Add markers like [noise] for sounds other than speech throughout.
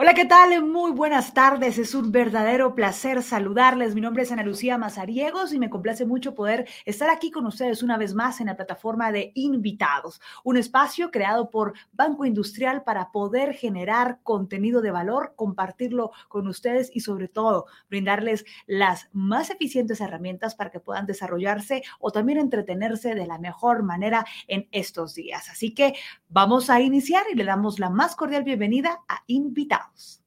Hola, ¿qué tal? Muy buenas tardes. Es un verdadero placer saludarles. Mi nombre es Ana Lucía Mazariegos y me complace mucho poder estar aquí con ustedes una vez más en la plataforma de invitados, un espacio creado por Banco Industrial para poder generar contenido de valor, compartirlo con ustedes y sobre todo brindarles las más eficientes herramientas para que puedan desarrollarse o también entretenerse de la mejor manera en estos días. Así que vamos a iniciar y le damos la más cordial bienvenida a invitados. house.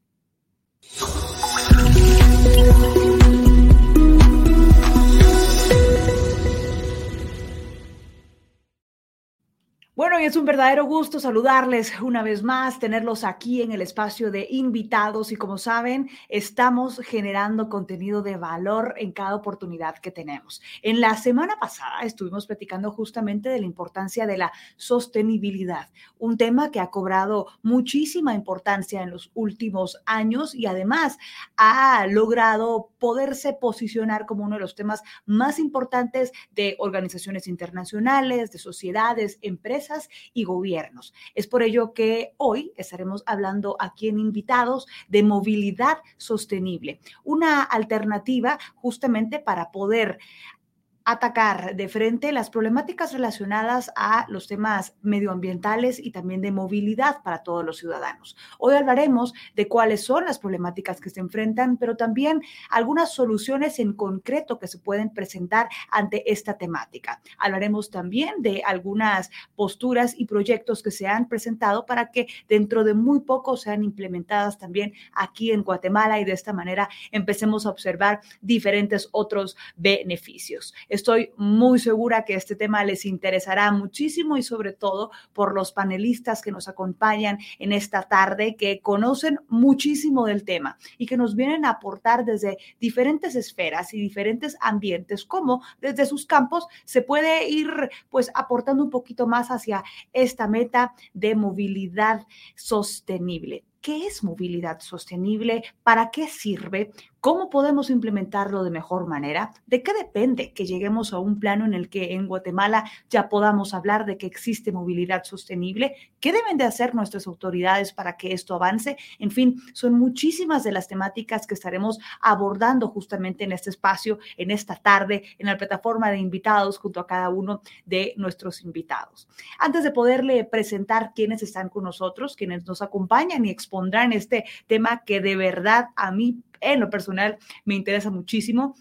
Bueno, y es un verdadero gusto saludarles una vez más, tenerlos aquí en el espacio de invitados y como saben, estamos generando contenido de valor en cada oportunidad que tenemos. En la semana pasada estuvimos platicando justamente de la importancia de la sostenibilidad, un tema que ha cobrado muchísima importancia en los últimos años y además ha logrado poderse posicionar como uno de los temas más importantes de organizaciones internacionales, de sociedades, empresas y gobiernos. Es por ello que hoy estaremos hablando aquí en invitados de movilidad sostenible, una alternativa justamente para poder atacar de frente las problemáticas relacionadas a los temas medioambientales y también de movilidad para todos los ciudadanos. Hoy hablaremos de cuáles son las problemáticas que se enfrentan, pero también algunas soluciones en concreto que se pueden presentar ante esta temática. Hablaremos también de algunas posturas y proyectos que se han presentado para que dentro de muy poco sean implementadas también aquí en Guatemala y de esta manera empecemos a observar diferentes otros beneficios. Estoy muy segura que este tema les interesará muchísimo y sobre todo por los panelistas que nos acompañan en esta tarde, que conocen muchísimo del tema y que nos vienen a aportar desde diferentes esferas y diferentes ambientes, cómo desde sus campos se puede ir pues aportando un poquito más hacia esta meta de movilidad sostenible. ¿Qué es movilidad sostenible? ¿Para qué sirve? ¿Cómo podemos implementarlo de mejor manera? ¿De qué depende que lleguemos a un plano en el que en Guatemala ya podamos hablar de que existe movilidad sostenible? ¿Qué deben de hacer nuestras autoridades para que esto avance? En fin, son muchísimas de las temáticas que estaremos abordando justamente en este espacio, en esta tarde, en la plataforma de invitados junto a cada uno de nuestros invitados. Antes de poderle presentar quiénes están con nosotros, quienes nos acompañan y expondrán este tema que de verdad a mí en lo personal me interesa muchísimo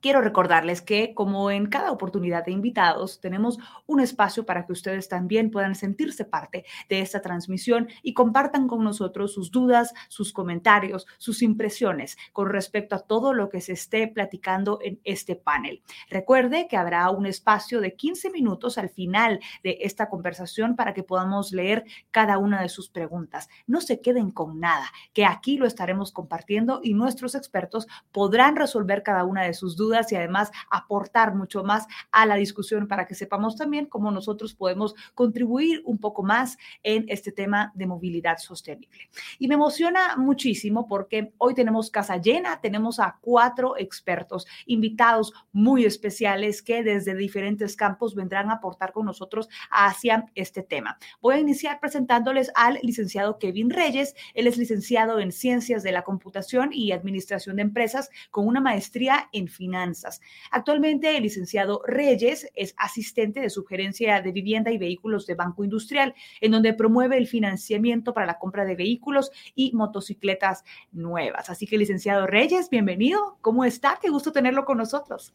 Quiero recordarles que, como en cada oportunidad de invitados, tenemos un espacio para que ustedes también puedan sentirse parte de esta transmisión y compartan con nosotros sus dudas, sus comentarios, sus impresiones con respecto a todo lo que se esté platicando en este panel. Recuerde que habrá un espacio de 15 minutos al final de esta conversación para que podamos leer cada una de sus preguntas. No se queden con nada, que aquí lo estaremos compartiendo y nuestros expertos podrán resolver cada una de sus dudas dudas y además aportar mucho más a la discusión para que sepamos también cómo nosotros podemos contribuir un poco más en este tema de movilidad sostenible. Y me emociona muchísimo porque hoy tenemos casa llena, tenemos a cuatro expertos invitados muy especiales que desde diferentes campos vendrán a aportar con nosotros hacia este tema. Voy a iniciar presentándoles al licenciado Kevin Reyes. Él es licenciado en Ciencias de la Computación y Administración de Empresas con una maestría en finanzas Actualmente el licenciado Reyes es asistente de sugerencia de vivienda y vehículos de Banco Industrial, en donde promueve el financiamiento para la compra de vehículos y motocicletas nuevas. Así que licenciado Reyes, bienvenido. ¿Cómo está? Qué gusto tenerlo con nosotros.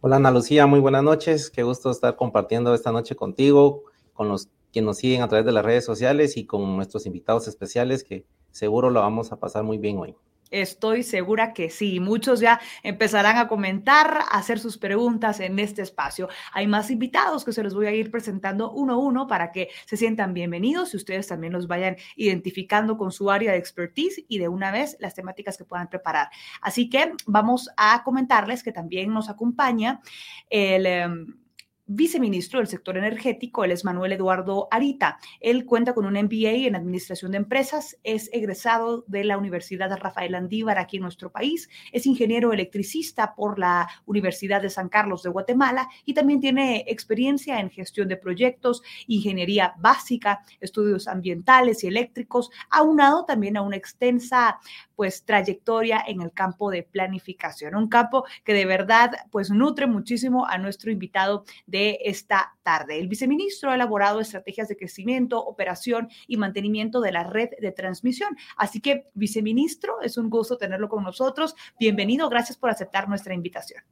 Hola Ana Lucía, muy buenas noches. Qué gusto estar compartiendo esta noche contigo, con los que nos siguen a través de las redes sociales y con nuestros invitados especiales que seguro lo vamos a pasar muy bien hoy. Estoy segura que sí. Muchos ya empezarán a comentar, a hacer sus preguntas en este espacio. Hay más invitados que se los voy a ir presentando uno a uno para que se sientan bienvenidos y ustedes también los vayan identificando con su área de expertise y de una vez las temáticas que puedan preparar. Así que vamos a comentarles que también nos acompaña el... Em, viceministro del sector energético, él es Manuel Eduardo Arita. Él cuenta con un MBA en Administración de Empresas, es egresado de la Universidad Rafael Andívar aquí en nuestro país, es ingeniero electricista por la Universidad de San Carlos de Guatemala y también tiene experiencia en gestión de proyectos, ingeniería básica, estudios ambientales y eléctricos, aunado también a una extensa pues trayectoria en el campo de planificación, un campo que de verdad pues nutre muchísimo a nuestro invitado esta tarde. El viceministro ha elaborado estrategias de crecimiento, operación y mantenimiento de la red de transmisión. Así que, viceministro, es un gusto tenerlo con nosotros. Bienvenido, gracias por aceptar nuestra invitación.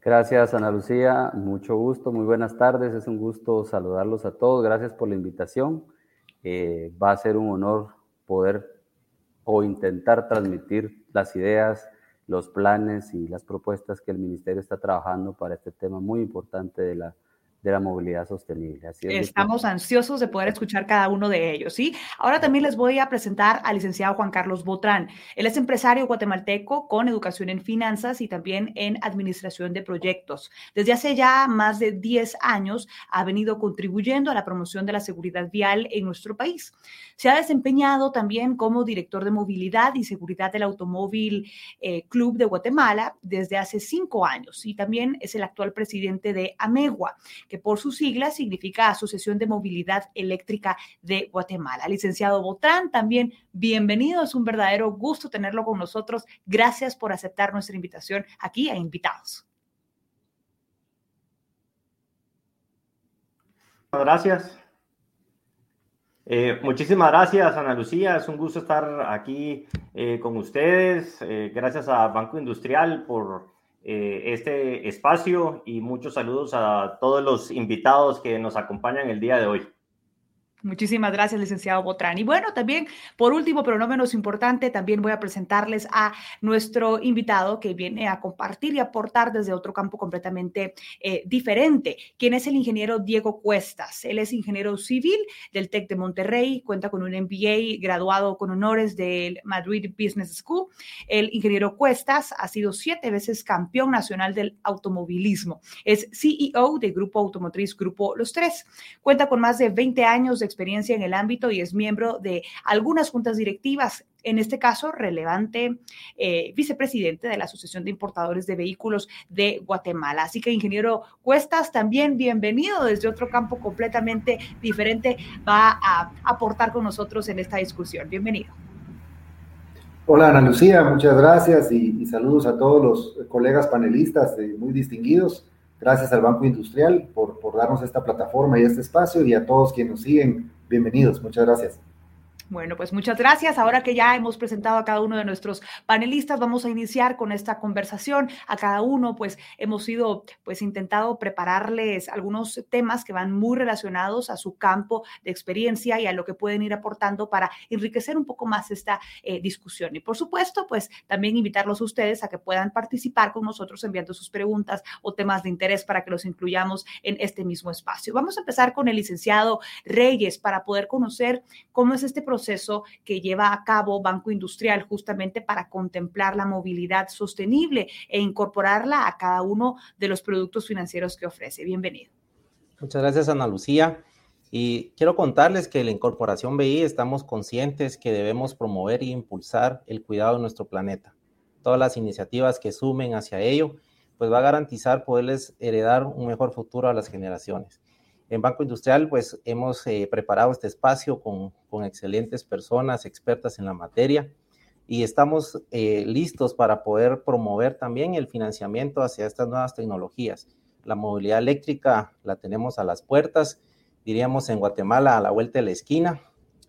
Gracias, Ana Lucía. Mucho gusto, muy buenas tardes. Es un gusto saludarlos a todos. Gracias por la invitación. Eh, va a ser un honor poder o intentar transmitir las ideas, los planes y las propuestas que el Ministerio está trabajando para este tema muy importante de la de la movilidad sostenible. Así Estamos ansiosos de poder escuchar cada uno de ellos, ¿sí? Ahora también les voy a presentar al licenciado Juan Carlos Botrán. Él es empresario guatemalteco con educación en finanzas y también en administración de proyectos. Desde hace ya más de 10 años ha venido contribuyendo a la promoción de la seguridad vial en nuestro país. Se ha desempeñado también como director de movilidad y seguridad del Automóvil eh, Club de Guatemala desde hace cinco años y también es el actual presidente de AMEGUA que por sus siglas significa Asociación de Movilidad Eléctrica de Guatemala. Licenciado Botrán, también bienvenido. Es un verdadero gusto tenerlo con nosotros. Gracias por aceptar nuestra invitación aquí a Invitados. Gracias. Eh, muchísimas gracias, Ana Lucía. Es un gusto estar aquí eh, con ustedes. Eh, gracias a Banco Industrial por este espacio y muchos saludos a todos los invitados que nos acompañan el día de hoy. Muchísimas gracias, licenciado Botrán. Y bueno, también, por último, pero no menos importante, también voy a presentarles a nuestro invitado que viene a compartir y aportar desde otro campo completamente eh, diferente, quien es el ingeniero Diego Cuestas. Él es ingeniero civil del TEC de Monterrey, cuenta con un MBA graduado con honores del Madrid Business School. El ingeniero Cuestas ha sido siete veces campeón nacional del automovilismo. Es CEO de Grupo Automotriz Grupo Los Tres. Cuenta con más de 20 años de experiencia en el ámbito y es miembro de algunas juntas directivas, en este caso relevante eh, vicepresidente de la Asociación de Importadores de Vehículos de Guatemala. Así que, ingeniero Cuestas, también bienvenido desde otro campo completamente diferente, va a aportar con nosotros en esta discusión. Bienvenido. Hola Ana Lucía, muchas gracias y, saludos a todos los colegas panelistas muy distinguidos. Gracias al Banco Industrial por, darnos esta plataforma y este espacio y a todos quienes nos siguen. Bienvenidos, muchas gracias. Bueno, pues muchas gracias. Ahora que ya hemos presentado a cada uno de nuestros panelistas, vamos a iniciar con esta conversación. A cada uno, pues hemos ido, pues intentado prepararles algunos temas que van muy relacionados a su campo de experiencia y a lo que pueden ir aportando para enriquecer un poco más esta eh, discusión. Y por supuesto, pues también invitarlos a ustedes a que puedan participar con nosotros enviando sus preguntas o temas de interés para que los incluyamos en este mismo espacio. Vamos a empezar con el licenciado Reyes para poder conocer cómo es este proceso proceso que lleva a cabo Banco Industrial justamente para contemplar la movilidad sostenible e incorporarla a cada uno de los productos financieros que ofrece. Bienvenido. Muchas gracias, Ana Lucía. Y quiero contarles que la incorporación BI estamos conscientes que debemos promover e impulsar el cuidado de nuestro planeta. Todas las iniciativas que sumen hacia ello, pues va a garantizar poderles heredar un mejor futuro a las generaciones. En Banco Industrial, pues hemos eh, preparado este espacio con, excelentes personas expertas en la materia y estamos eh, listos para poder promover también el financiamiento hacia estas nuevas tecnologías. La movilidad eléctrica la tenemos a las puertas, diríamos en Guatemala a la vuelta de la esquina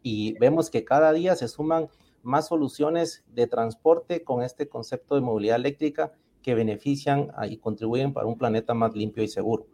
y vemos que cada día se suman más soluciones de transporte con este concepto de movilidad eléctrica que benefician y contribuyen para un planeta más limpio y seguro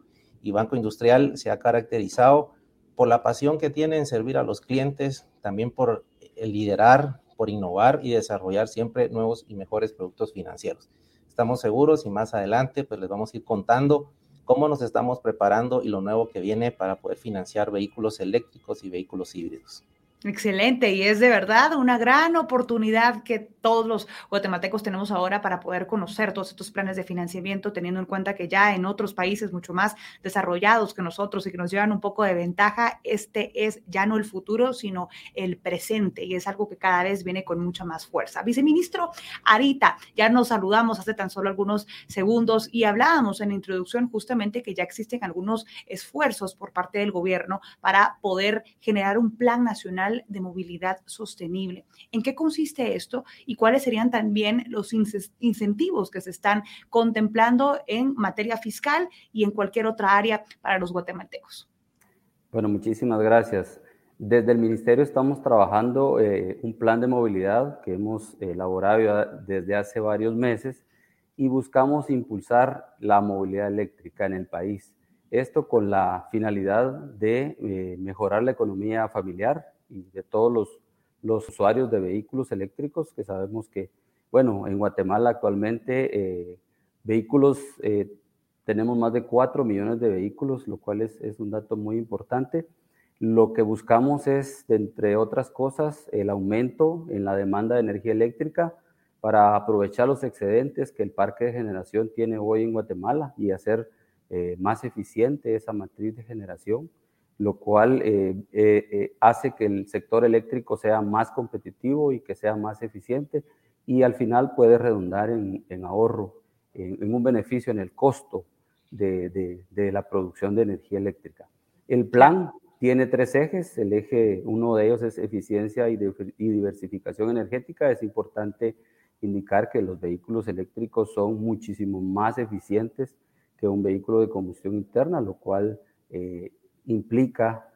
y Banco Industrial se ha caracterizado por la pasión que tiene en servir a los clientes, también por liderar, por innovar y desarrollar siempre nuevos y mejores productos financieros. Estamos seguros y más adelante pues les vamos a ir contando cómo nos estamos preparando y lo nuevo que viene para poder financiar vehículos eléctricos y vehículos híbridos. Excelente, y es de verdad una gran oportunidad que todos los guatemaltecos tenemos ahora para poder conocer todos estos planes de financiamiento, teniendo en cuenta que ya en otros países mucho más desarrollados que nosotros y que nos llevan un poco de ventaja, este es ya no el futuro, sino el presente, y es algo que cada vez viene con mucha más fuerza. Viceministro Arita, ya nos saludamos hace tan solo algunos segundos y hablábamos en la introducción justamente que ya existen algunos esfuerzos por parte del gobierno para poder generar un plan nacional de Movilidad Sostenible. ¿En qué consiste esto y cuáles serían también los incentivos que se están contemplando en materia fiscal y en cualquier otra área para los guatemaltecos? Bueno, muchísimas gracias. Desde el Ministerio estamos trabajando eh, un plan de movilidad que hemos elaborado desde hace varios meses y buscamos impulsar la movilidad eléctrica en el país. Esto con la finalidad de eh, mejorar la economía familiar, y de todos los, usuarios de vehículos eléctricos, que sabemos que, bueno, en Guatemala actualmente eh, vehículos, eh, tenemos más de 4 millones de vehículos, lo cual es, es un dato muy importante. Lo que buscamos es, entre otras cosas, el aumento en la demanda de energía eléctrica para aprovechar los excedentes que el parque de generación tiene hoy en Guatemala y hacer eh, más eficiente esa matriz de generación lo cual eh, eh, eh, hace que el sector eléctrico sea más competitivo y que sea más eficiente y al final puede redundar en, ahorro, en, un beneficio en el costo de, la producción de energía eléctrica. El plan tiene tres ejes, el eje, uno de ellos es eficiencia y diversificación energética. Es importante indicar que los vehículos eléctricos son muchísimo más eficientes que un vehículo de combustión interna, lo cual implica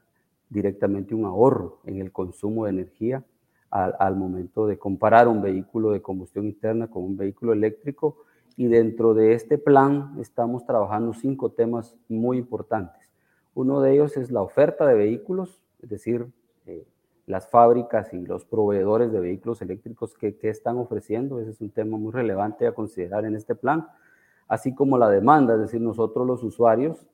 directamente un ahorro en el consumo de energía al, momento de comparar un vehículo de combustión interna con un vehículo eléctrico. Y dentro de este plan estamos trabajando cinco temas muy importantes. Uno de ellos es la oferta de vehículos, es decir, eh, las fábricas y los proveedores de vehículos eléctricos que, que, están ofreciendo. Ese es un tema muy relevante a considerar en este plan, así como la demanda, es decir, nosotros los usuarios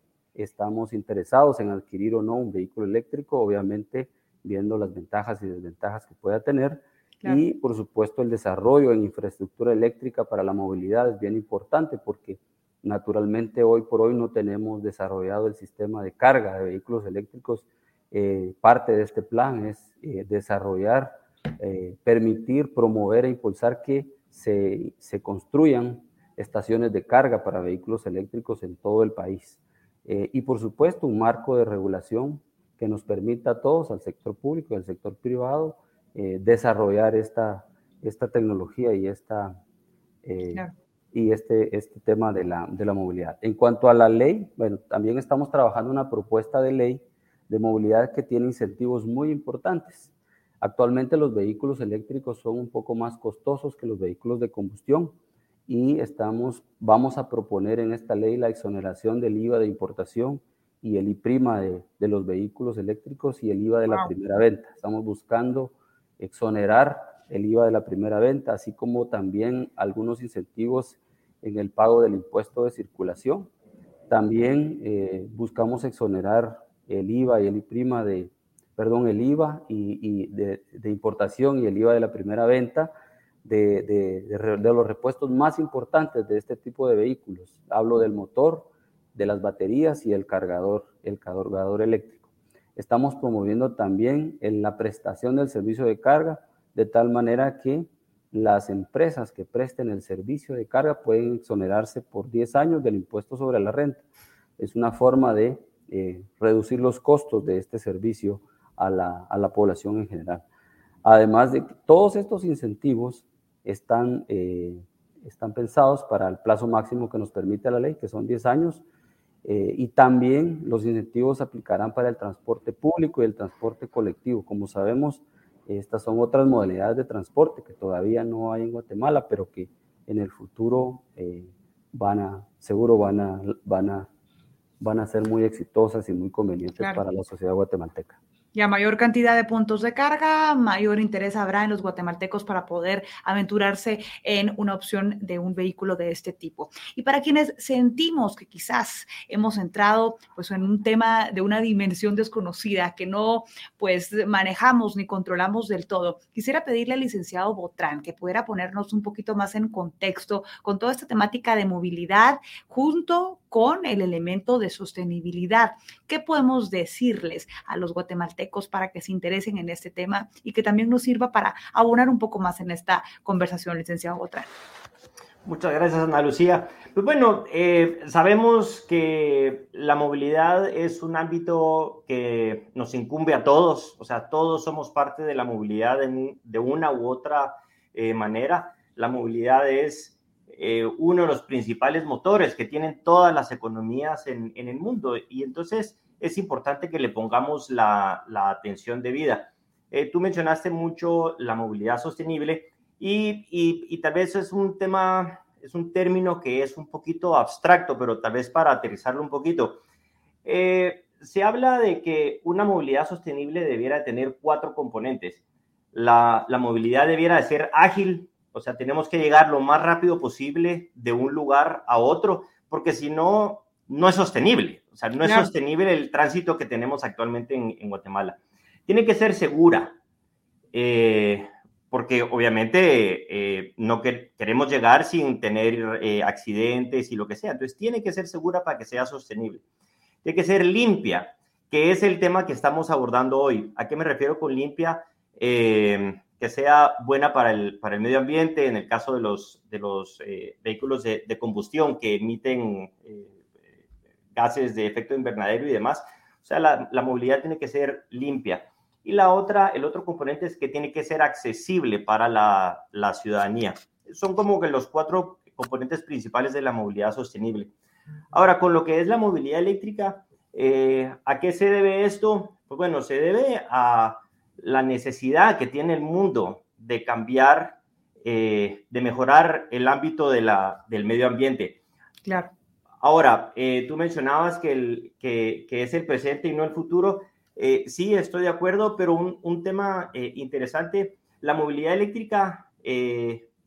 estamos interesados en adquirir o no un vehículo eléctrico, obviamente viendo las ventajas y desventajas que pueda tener. Y por supuesto el desarrollo en infraestructura eléctrica para la movilidad es bien importante porque naturalmente hoy por hoy no tenemos desarrollado el sistema de carga de vehículos eléctricos. Eh, parte de este plan es eh, desarrollar, eh, permitir, promover e impulsar que se, se construyan estaciones de carga para vehículos eléctricos en todo el país. Eh, y por supuesto un marco de regulación que nos permita a todos, al sector público y al sector privado, eh, desarrollar esta, esta tecnología y, esta, eh, y este, este tema de la, de la movilidad. En cuanto a la ley, bueno, también estamos trabajando una propuesta de ley de movilidad que tiene incentivos muy importantes. Actualmente los vehículos eléctricos son un poco más costosos que los vehículos de combustión y estamos, vamos a proponer en esta ley la exoneración del IVA de importación y el IPRIMA de, de los vehículos eléctricos y el IVA de la primera venta. Estamos buscando exonerar el IVA de la primera venta, así como también algunos incentivos en el pago del impuesto de circulación. También eh, buscamos exonerar el IVA y el IPRIMA de, perdón, el IVA y, y de, de importación y el IVA de la primera venta de, los repuestos más importantes de este tipo de vehículos. Hablo del motor, de las baterías y el cargador, el cargador eléctrico. Estamos promoviendo también la prestación del servicio de carga de tal manera que las empresas que presten el servicio de carga pueden exonerarse por 10 años del impuesto sobre la renta. Es una forma de eh, reducir los costos de este servicio a la, a la población en general. Además de que todos estos incentivos están, eh, están pensados para el plazo máximo que nos permite la ley, que son 10 años, eh, y también los incentivos se aplicarán para el transporte público y el transporte colectivo. Como sabemos, estas son otras modalidades de transporte que todavía no hay en Guatemala, pero que en el futuro eh, van a, seguro van a, van a, van a ser muy exitosas y muy convenientes para la sociedad guatemalteca. Y a mayor cantidad de puntos de carga, mayor interés habrá en los guatemaltecos para poder aventurarse en una opción de un vehículo de este tipo. Y para quienes sentimos que quizás hemos entrado pues en un tema de una dimensión desconocida que no pues manejamos ni controlamos del todo, quisiera pedirle al licenciado Botrán que pudiera ponernos un poquito más en contexto con toda esta temática de movilidad junto con el elemento de sostenibilidad. ¿Qué podemos decirles a los guatemaltecos para que se interesen en este tema y que también nos sirva para abonar un poco más en esta conversación, licenciado Botrán? Muchas gracias, Ana Lucía. Pues bueno, eh, sabemos que la movilidad es un ámbito que nos incumbe a todos, o sea, todos somos parte de la movilidad de una u otra eh, manera. La movilidad es eh, uno de los principales motores que tienen todas las economías en, el mundo y entonces es importante que le pongamos la, atención debida. Eh, tú mencionaste mucho la movilidad sostenible y, tal vez es un tema, es un término que es un poquito abstracto, pero tal vez para aterrizarlo un poquito. Eh, se habla de que una movilidad sostenible debiera tener cuatro componentes. La, la movilidad debiera de ser ágil, o sea, tenemos que llegar lo más rápido posible de un lugar a otro, porque si no, no es sostenible. O sea, no es sostenible el tránsito que tenemos actualmente en, Guatemala. Tiene que ser segura, eh, porque obviamente eh, no queremos llegar sin tener eh, accidentes y lo que sea. Entonces, tiene que ser segura para que sea sostenible. Tiene que ser limpia, que es el tema que estamos abordando hoy. ¿A qué me refiero con limpia? Que sea buena para el, para el medio ambiente, en el caso de los, de los eh, vehículos de, combustión que emiten eh, gases de efecto invernadero y demás. O sea, la, la, movilidad tiene que ser limpia. Y la otra, el otro componente es que tiene que ser accesible para la, la ciudadanía. Son como que los cuatro componentes principales de la movilidad sostenible. Ahora, con lo que es la movilidad eléctrica, eh, ¿a qué se debe esto? Pues bueno, se debe a la necesidad que tiene el mundo de cambiar, eh, de mejorar el ámbito de la, del medio ambiente. Claro. Ahora, eh, tú mencionabas que, el, que, es el presente y no el futuro. Eh, sí, estoy de acuerdo, pero un, tema interesante, la movilidad eléctrica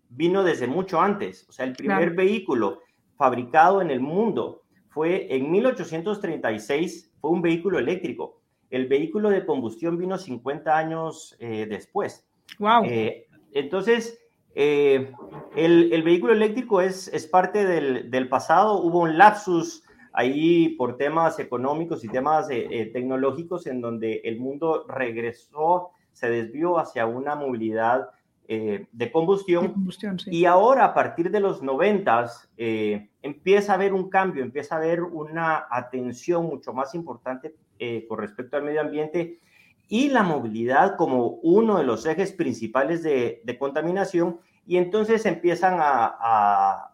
vino desde mucho antes. O sea, el primer vehículo fabricado en el mundo fue en 1836, fue un vehículo eléctrico. El vehículo de combustión vino 50 años eh, después. Wow. Eh, entonces, eh, el, vehículo eléctrico es, es parte del, pasado. Hubo un lapsus ahí por temas económicos y temas tecnológicos en donde el mundo regresó, se desvió hacia una movilidad de combustión. Y ahora, a partir de los noventas, empieza a haber un cambio, empieza a haber una atención mucho más importante eh, con respecto al medio ambiente y la movilidad como uno de los ejes principales de, contaminación y entonces empiezan a,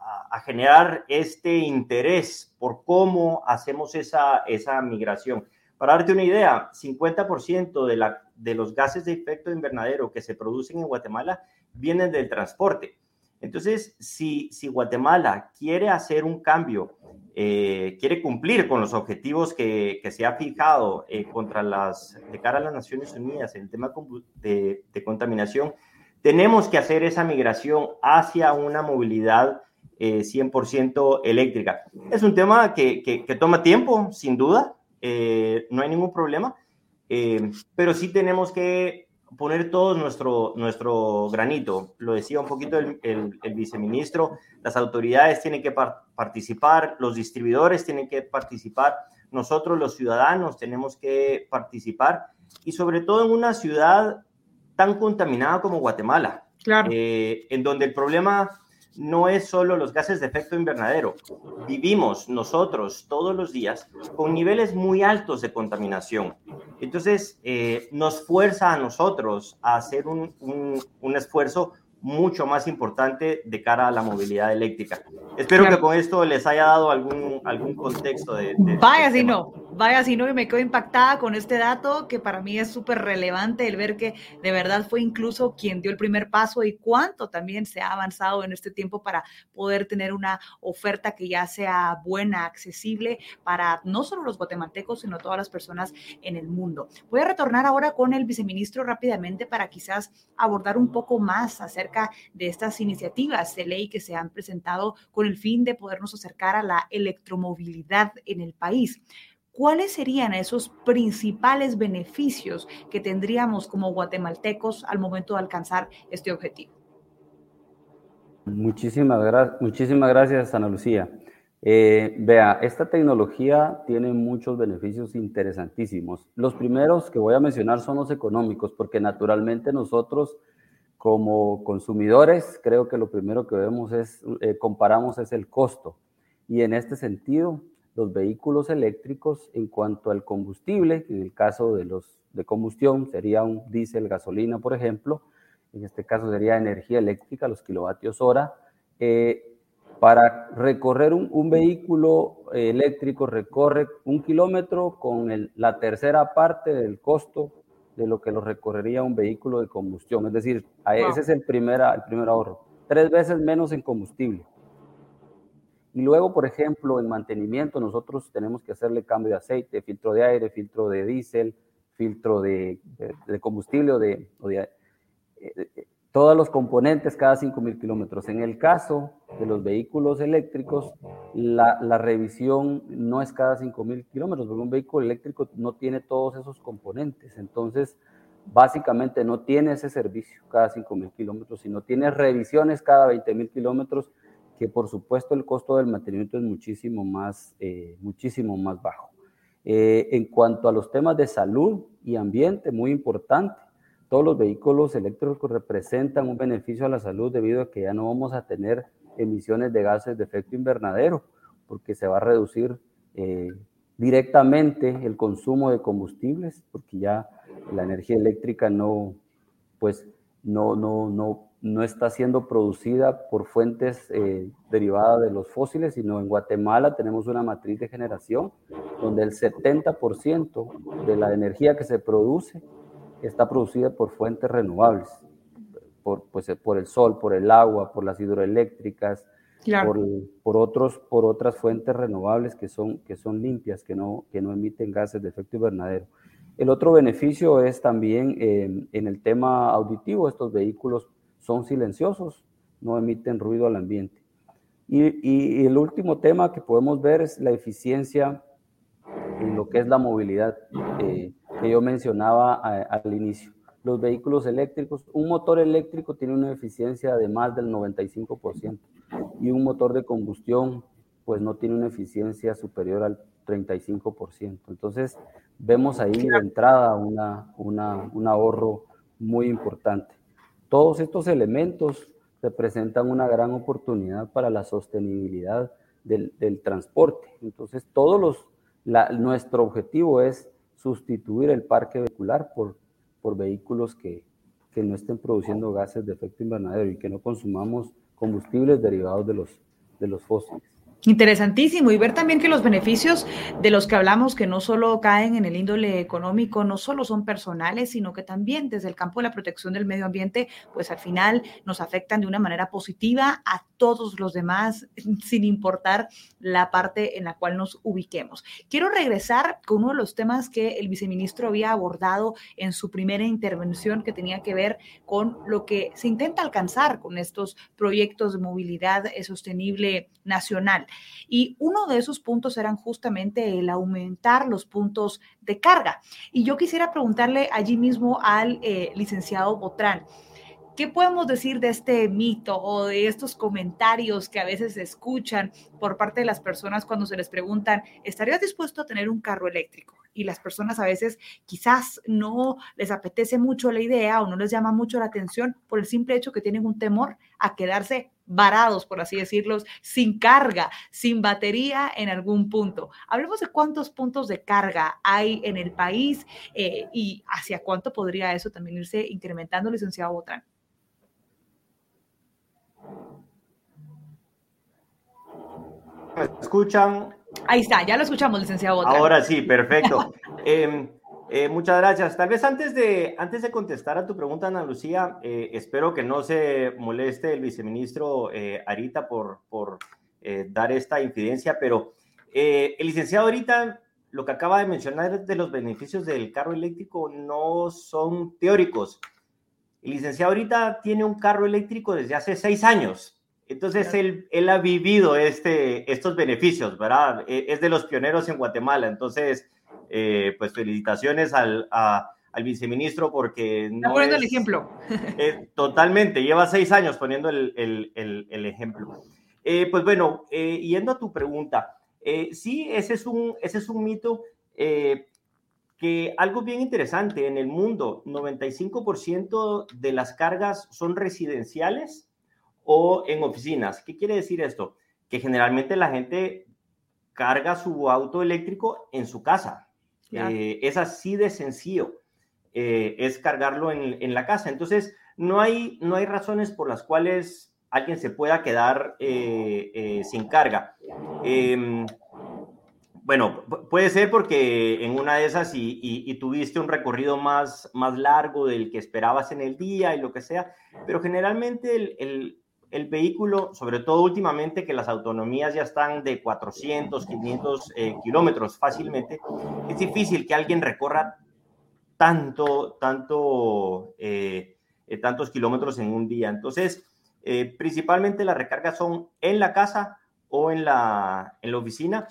generar este interés por cómo hacemos esa, esa migración. Para darte una idea, 50% de, la, de los gases de efecto invernadero que se producen en Guatemala vienen del transporte. Entonces, si, si Guatemala quiere hacer un cambio, eh, quiere cumplir con los objetivos que, que se ha fijado eh, contra las, de cara a las Naciones Unidas en el tema de, de, contaminación, tenemos que hacer esa migración hacia una movilidad 100% eh, eléctrica. Es un tema que, que, que toma tiempo, sin duda, no hay ningún problema, pero sí tenemos que poner todo nuestro, nuestro granito. Lo decía un poquito el, el, viceministro, las autoridades tienen que participar, los distribuidores tienen que participar, nosotros los ciudadanos tenemos que participar y sobre todo en una ciudad tan contaminada como Guatemala, claro. Eh, en donde el problema no es solo los gases de efecto invernadero. Vivimos nosotros todos los días con niveles muy altos de contaminación. Entonces, eh, nos fuerza a nosotros a hacer un, un, esfuerzo mucho más importante de cara a la movilidad eléctrica. Espero que con esto les haya dado algún, algún contexto de... Vaya si no. Vaya, si no, me quedo impactada con este dato que para mí es súper relevante el ver que de verdad fue incluso quien dio el primer paso y cuánto también se ha avanzado en este tiempo para poder tener una oferta que ya sea buena, accesible para no solo los guatemaltecos, sino todas las personas en el mundo. Voy a retornar ahora con el viceministro rápidamente para quizás abordar un poco más acerca de estas iniciativas de ley que se han presentado con el fin de podernos acercar a la electromovilidad en el país. ¿Cuáles serían esos principales beneficios que tendríamos como guatemaltecos al momento de alcanzar este objetivo? Muchísimas, muchísimas gracias, Ana Lucía. Eh, vea, esta tecnología tiene muchos beneficios interesantísimos. Los primeros que voy a mencionar son los económicos, porque naturalmente nosotros como consumidores creo que lo primero que vemos es, eh, comparamos es el costo. Y en este sentido, los vehículos eléctricos en cuanto al combustible, en el caso de los de combustión sería un diésel, gasolina, por ejemplo, en este caso sería energía eléctrica, los kilovatios hora. Eh, para recorrer un, vehículo eléctrico recorre un kilómetro con la tercera parte del costo de lo que lo recorrería un vehículo de combustión. Es decir, ese es el primer, el primer ahorro. Tres veces menos en combustible. Y luego, por ejemplo, en mantenimiento, nosotros tenemos que hacerle cambio de aceite, filtro de aire, filtro de diésel, filtro de, combustible o de, eh, eh, todos los componentes cada 5.000 kilómetros. En el caso de los vehículos eléctricos, la, revisión no es cada 5.000 kilómetros, porque un vehículo eléctrico no tiene todos esos componentes. Entonces, básicamente no tiene ese servicio cada 5.000 kilómetros, sino tiene revisiones cada 20.000 kilómetros que por supuesto el costo del mantenimiento es muchísimo más, eh, muchísimo más bajo. Eh, en cuanto a los temas de salud y ambiente, muy importante, todos los vehículos eléctricos representan un beneficio a la salud debido a que ya no vamos a tener emisiones de gases de efecto invernadero, porque se va a reducir eh, directamente el consumo de combustibles, porque ya la energía eléctrica no, pues, no, no, no no está siendo producida por fuentes eh, derivadas de los fósiles, sino en Guatemala tenemos una matriz de generación donde el 70% de la energía que se produce está producida por fuentes renovables, por, pues, por el sol, por el agua, por las hidroeléctricas, por, otros, por otras fuentes renovables que son, que son limpias, que no, que no emiten gases de efecto invernadero. El otro beneficio es también eh, en el tema auditivo, estos vehículos son silenciosos, no emiten ruido al ambiente. Y, el último tema que podemos ver es la eficiencia en lo que es la movilidad eh, que yo mencionaba al inicio. Los vehículos eléctricos, un motor eléctrico tiene una eficiencia de más del 95% y un motor de combustión pues no tiene una eficiencia superior al 35%. Entonces vemos ahí de entrada una, un ahorro muy importante. Todos estos elementos representan una gran oportunidad para la sostenibilidad del, transporte. Entonces, todos los, nuestro objetivo es sustituir el parque vehicular por, por vehículos que, que no estén produciendo gases de efecto invernadero y que no consumamos combustibles derivados de los, de los fósiles. Interesantísimo y ver también que los beneficios de los que hablamos, que no solo caen en el índole económico, no solo son personales, sino que también desde el campo de la protección del medio ambiente, pues al final nos afectan de una manera positiva a todos los demás, [laughs] sin importar la parte en la cual nos ubiquemos. Quiero regresar con uno de los temas que el viceministro había abordado en su primera intervención, que tenía que ver con lo que se intenta alcanzar con estos proyectos de movilidad sostenible nacional. Y uno de esos puntos eran justamente el aumentar los puntos de carga. Y yo quisiera preguntarle allí mismo al eh, licenciado Botrán. ¿Qué podemos decir de este mito o de estos comentarios que a veces se escuchan por parte de las personas cuando se les preguntan, ¿estarías dispuesto a tener un carro eléctrico? Y las personas a veces quizás no les apetece mucho la idea o no les llama mucho la atención por el simple hecho que tienen un temor a quedarse varados, por así decirlo, sin carga, sin batería en algún punto. Hablemos de cuántos puntos de carga hay en el país eh, y hacia cuánto podría eso también irse incrementando, licenciado Botrán. ¿Me escuchan? Ahí está, ya lo escuchamos, licenciado. Ahora sí, perfecto. [laughs] Em, eh, muchas gracias. Tal vez antes de, antes de contestar a tu pregunta, Ana Lucía, eh, espero que no se moleste el viceministro eh, Arita por, por dar esta infidencia, pero el licenciado Arita, lo que acaba de mencionar de los beneficios del carro eléctrico no son teóricos. El licenciado Arita tiene un carro eléctrico desde hace seis años. Entonces, él, él, ha vivido este, estos beneficios, ¿verdad? E, es de los pioneros en Guatemala. Entonces, eh, pues felicitaciones al, al viceministro porque... No Está poniendo el ejemplo. [laughs] Eh, totalmente, lleva seis años poniendo el, el, el, ejemplo. Eh, pues bueno, yendo a tu pregunta, sí, ese es un, ese es un mito que algo bien interesante en el mundo, 95% de las cargas son residenciales o en oficinas. ¿Qué quiere decir esto? Que generalmente la gente carga su auto eléctrico en su casa. Eh, es así de sencillo, eh, es cargarlo en, la casa. Entonces, no hay, no hay razones por las cuales alguien se pueda quedar eh, sin carga. Em, bueno, puede ser porque en una de esas y, tuviste un recorrido más, más largo del que esperabas en el día y lo que sea, pero generalmente el, el vehículo, sobre todo últimamente que las autonomías ya están de 400, 500 eh, kilómetros fácilmente, es difícil que alguien recorra tanto, tanto, eh, eh, tantos kilómetros en un día. Entonces, principalmente las recargas son en la casa o en la, en la oficina.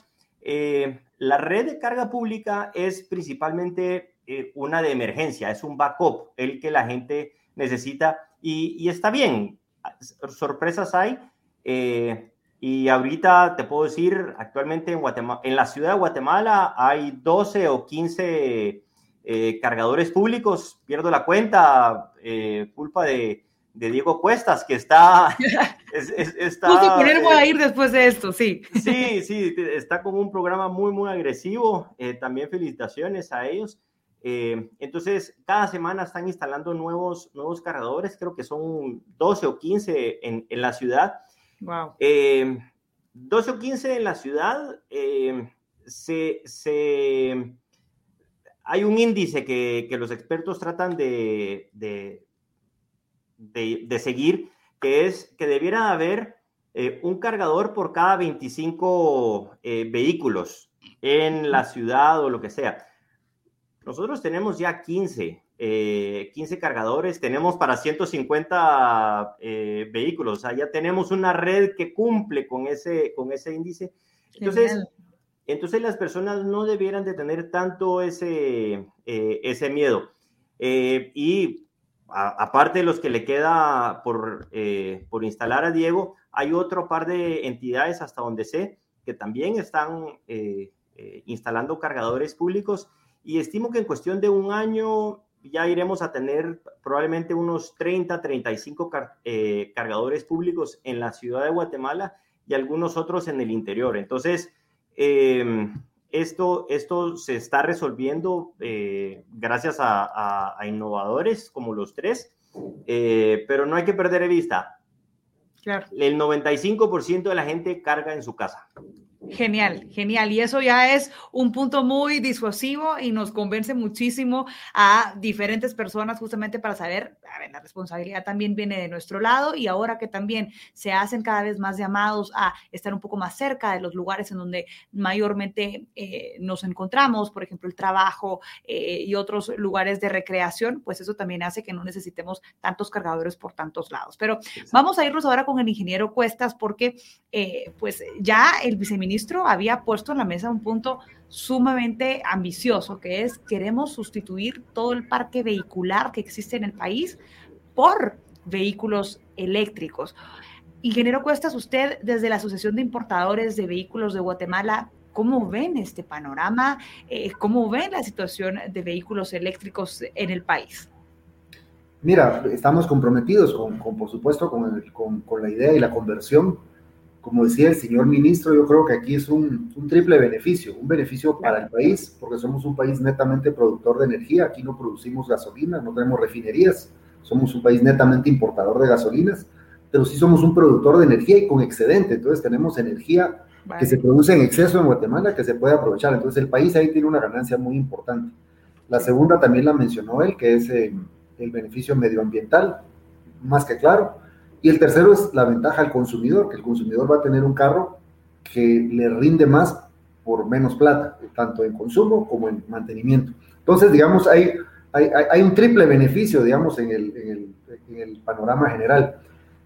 la red de carga pública es principalmente una de emergencia, es un backup, el que la gente necesita y está bien sorpresas hay. Eh, y ahorita te puedo decir, actualmente en Guatemala, en la ciudad de Guatemala hay 12 o 15 eh, cargadores públicos, pierdo la cuenta, eh, culpa de, Diego Cuestas, que está... [laughs] está voy a ir después de esto, sí. Sí, sí, está como un programa muy, muy agresivo. también felicitaciones a ellos. Eh, entonces, cada semana están instalando nuevos, nuevos cargadores, creo que son 12 o 15 en, en la ciudad. Wow. 12 eh, o 15 en la ciudad. Eh, se, se, hay un índice que, que los expertos tratan de, de, de, seguir, que es que debiera haber un cargador por cada 25 vehículos en la ciudad o lo que sea. Nosotros tenemos ya 15, 15 eh, cargadores, tenemos para 150 eh, vehículos, o sea, ya tenemos una red que cumple con ese, con ese índice. Entonces, entonces las personas no debieran de tener tanto ese, eh, ese miedo. y aparte de los que le queda por, por instalar a Diego, hay otro par de entidades hasta donde sé que también están instalando cargadores públicos y estimo que en cuestión de un año ya iremos a tener probablemente unos 30, 35 eh, cargadores públicos en la ciudad de Guatemala y algunos otros en el interior. Entonces, em, esto, esto se está resolviendo eh, gracias a, innovadores como los tres, eh, pero no hay que perder de vista. Claro. El 95% de la gente carga en su casa. Genial, genial. Y eso ya es un punto muy disuasivo y nos convence muchísimo a diferentes personas justamente para saber, a ver, la responsabilidad también viene de nuestro lado y ahora que también se hacen cada vez más llamados a estar un poco más cerca de los lugares en donde mayormente eh, nos encontramos, por ejemplo, el trabajo eh, y otros lugares de recreación, pues eso también hace que no necesitemos tantos cargadores por tantos lados. Pero vamos a irnos ahora con el ingeniero Cuestas porque eh, pues ya el viceministro ministro había puesto en la mesa un punto sumamente ambicioso, que es queremos sustituir todo el parque vehicular que existe en el país por vehículos eléctricos. Ingeniero Cuestas, usted desde la Asociación de Importadores de Vehículos de Guatemala, ¿cómo ven este panorama? Eh, ¿Cómo ven la situación de vehículos eléctricos en el país? Mira, estamos comprometidos con, por supuesto, con, la idea y la conversión como decía el señor ministro, yo creo que aquí es un, triple beneficio, un beneficio para el país, porque somos un país netamente productor de energía, aquí no producimos gasolina, no tenemos refinerías, somos un país netamente importador de gasolinas, pero sí somos un productor de energía y con excedente, entonces tenemos energía que se produce en exceso en Guatemala que se puede aprovechar. Entonces el país ahí tiene una ganancia muy importante. La segunda también la mencionó él, que es eh, el beneficio medioambiental, más que claro. Y el tercero es la ventaja al consumidor, que el consumidor va a tener un carro que le rinde más por menos plata, tanto en consumo como en mantenimiento. Entonces, digamos, hay, hay, hay un triple beneficio, digamos, en el, en, el, en el panorama general.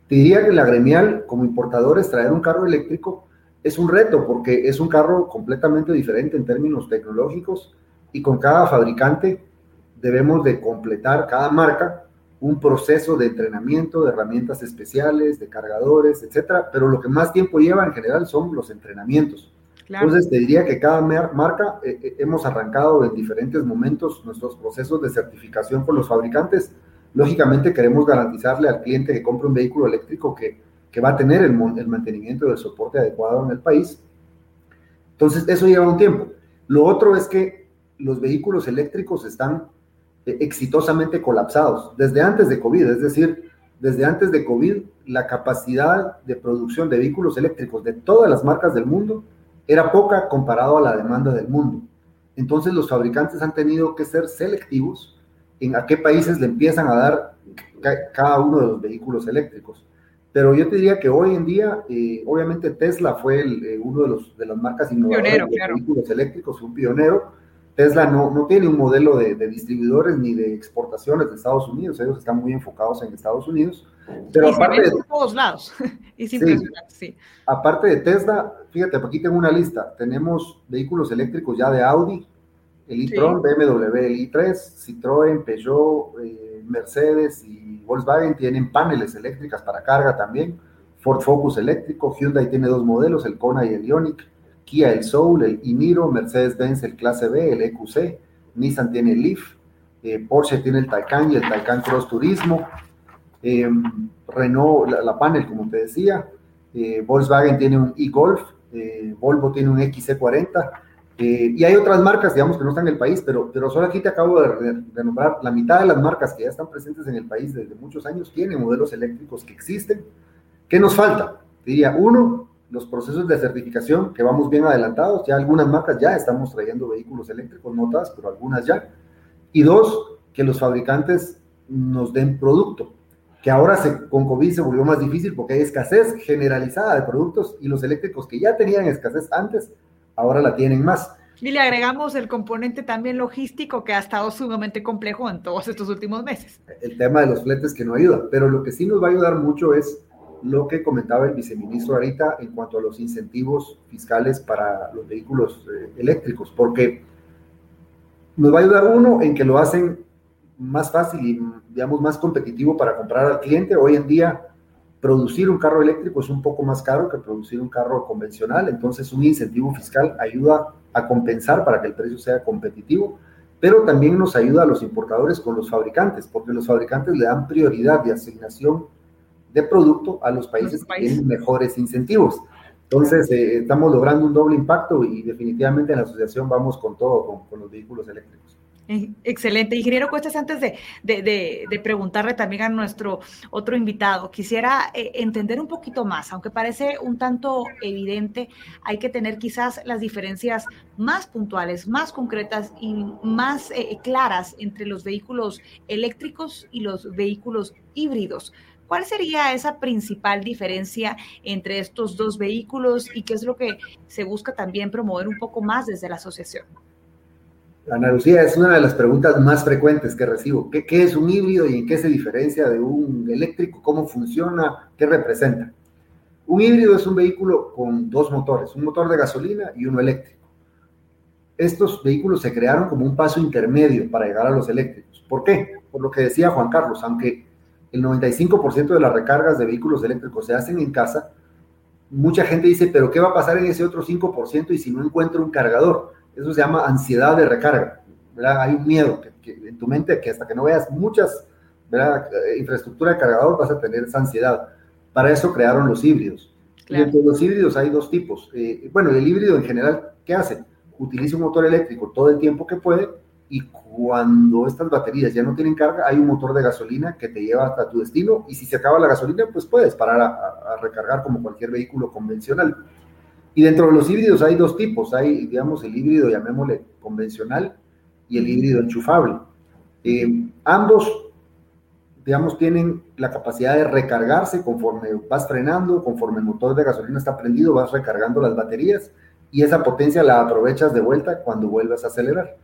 Te diría que la gremial, como importadores, traer un carro eléctrico es un reto porque es un carro completamente diferente en términos tecnológicos y con cada fabricante debemos de completar cada marca un proceso de entrenamiento, de herramientas especiales, de cargadores, etcétera, pero lo que más tiempo lleva en general son los entrenamientos. Entonces te diría que cada marca eh, eh, hemos arrancado en diferentes momentos nuestros procesos de certificación con los fabricantes. Lógicamente queremos garantizarle al cliente que compre un vehículo eléctrico que, que va a tener el, el mantenimiento y el soporte adecuado en el país. Entonces eso lleva un tiempo. Lo otro es que los vehículos eléctricos están exitosamente colapsados desde antes de COVID, es decir, desde antes de COVID, la capacidad de producción de vehículos eléctricos de todas las marcas del mundo era poca comparado a la demanda del mundo. Entonces los fabricantes han tenido que ser selectivos en a qué países le empiezan a dar cada uno de los vehículos eléctricos. Pero yo te diría que hoy en día, eh, obviamente Tesla fue eh, uno de, los, de las marcas innovadoras de vehículos eléctricos, un pionero, Tesla no, no tiene un modelo de, distribuidores ni de exportaciones de Estados Unidos, ellos están muy enfocados en Estados Unidos. Pero aparte de todos lados. [laughs] y sí, sí. Aparte de Tesla, fíjate, aquí tengo una lista. Tenemos vehículos eléctricos ya de Audi, el e-tron, BMW, el i3, Citroën, Peugeot, eh, Mercedes y Volkswagen tienen paneles eléctricas para carga también. Ford Focus eléctrico, Hyundai tiene dos modelos, el Kona y el Ioniq. Kia el Soul, el Iniro, Mercedes-Benz el Clase B, el EQC, Nissan tiene el Leaf, eh, Porsche tiene el Taycan y el Taycan Cross Turismo, em, Renault, la, Panel, como te decía, eh, Volkswagen tiene un e-Golf, eh, Volvo tiene un XC40, y hay otras marcas, digamos, que no están en el país, pero, pero solo aquí te acabo de, de, nombrar, la mitad de las marcas que ya están presentes en el país desde muchos años tienen modelos eléctricos que existen. ¿Qué nos falta? Diría, uno, los procesos de certificación que vamos bien adelantados, ya algunas marcas ya estamos trayendo vehículos eléctricos, no todas, pero algunas ya. Y dos, que los fabricantes nos den producto, que ahora se, con COVID se volvió más difícil porque hay escasez generalizada de productos y los eléctricos que ya tenían escasez antes, ahora la tienen más. Y le agregamos el componente también logístico que ha estado sumamente complejo en todos estos últimos meses. El tema de los fletes que no ayuda, pero lo que sí nos va a ayudar mucho es lo que comentaba el viceministro ahorita en cuanto a los incentivos fiscales para los vehículos eh, eléctricos, porque nos va a ayudar uno en que lo hacen más fácil y, digamos, más competitivo para comprar al cliente. Hoy en día, producir un carro eléctrico es un poco más caro que producir un carro convencional, entonces un incentivo fiscal ayuda a compensar para que el precio sea competitivo, pero también nos ayuda a los importadores con los fabricantes, porque los fabricantes le dan prioridad de asignación de producto a los países que tienen mejores incentivos. Entonces, eh, estamos logrando un doble impacto y definitivamente en la asociación vamos con todo, con, los vehículos eléctricos. Excelente. Ingeniero Cuestas, antes de, de, preguntarle también a nuestro otro invitado, quisiera eh, entender un poquito más, aunque parece un tanto evidente, hay que tener quizás las diferencias más puntuales, más concretas y más eh, claras entre los vehículos eléctricos y los vehículos híbridos. ¿Cuál sería esa principal diferencia entre estos dos vehículos y qué es lo que se busca también promover un poco más desde la asociación? Ana Lucía, es una de las preguntas más frecuentes que recibo. ¿Qué, ¿Qué, es un híbrido y en qué se diferencia de un eléctrico? ¿Cómo funciona? ¿Qué representa? Un híbrido es un vehículo con dos motores, un motor de gasolina y uno eléctrico. Estos vehículos se crearon como un paso intermedio para llegar a los eléctricos. ¿Por qué? Por lo que decía Juan Carlos, aunque el 95% de las recargas de vehículos eléctricos se hacen en casa, mucha gente dice, pero ¿qué va a pasar en ese otro 5% y si no encuentro un cargador? Eso se llama ansiedad de recarga. ¿verdad? Hay un miedo que, en tu mente que hasta que no veas muchas ¿verdad? infraestructura de cargador vas a tener esa ansiedad. Para eso crearon los híbridos. Y entre los híbridos hay dos tipos. Eh, bueno, el híbrido en general, ¿qué hace? Utiliza un motor eléctrico todo el tiempo que puede y cuando estas baterías ya no tienen carga, hay un motor de gasolina que te lleva hasta tu destino y si se acaba la gasolina, pues puedes parar a, recargar como cualquier vehículo convencional. Y dentro de los híbridos hay dos tipos. Hay, digamos, el híbrido, llamémosle convencional, y el híbrido enchufable. Eh, ambos, digamos, tienen la capacidad de recargarse conforme vas frenando, conforme el motor de gasolina está prendido, vas recargando las baterías y esa potencia la aprovechas de vuelta cuando vuelvas a acelerar.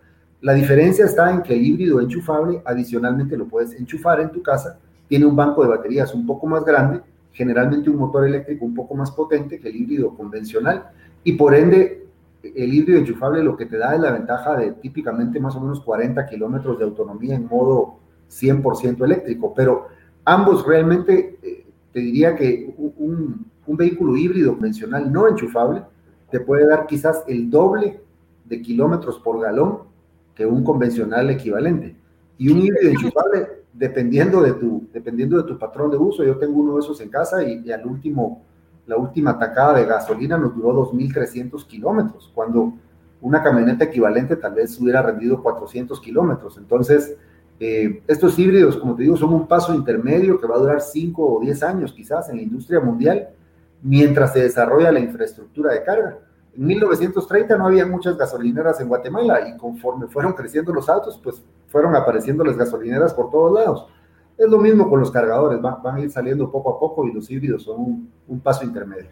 La diferencia está en que el híbrido enchufable adicionalmente lo puedes enchufar en tu casa, tiene un banco de baterías un poco más grande, generalmente un motor eléctrico un poco más potente que el híbrido convencional y por ende el híbrido enchufable lo que te da es la ventaja de típicamente más o menos 40 kilómetros de autonomía en modo 100% eléctrico, pero ambos realmente eh, te diría que un, un vehículo híbrido convencional no enchufable te puede dar quizás el doble de kilómetros por galón que un convencional equivalente. Y un híbrido enchufable, dependiendo de tu, dependiendo de tu patrón de uso, yo tengo uno de esos en casa y, al último, la última tacada de gasolina nos duró 2.300 kilómetros, cuando una camioneta equivalente tal vez hubiera rendido 400 kilómetros. Entonces, eh, estos híbridos, como te digo, son un paso intermedio que va a durar 5 o 10 años quizás en la industria mundial, mientras se desarrolla la infraestructura de carga. En 1930 no había muchas gasolineras en Guatemala y conforme fueron creciendo los autos, pues fueron apareciendo las gasolineras por todos lados. Es lo mismo con los cargadores, van, a ir saliendo poco a poco y los híbridos son un paso intermedio.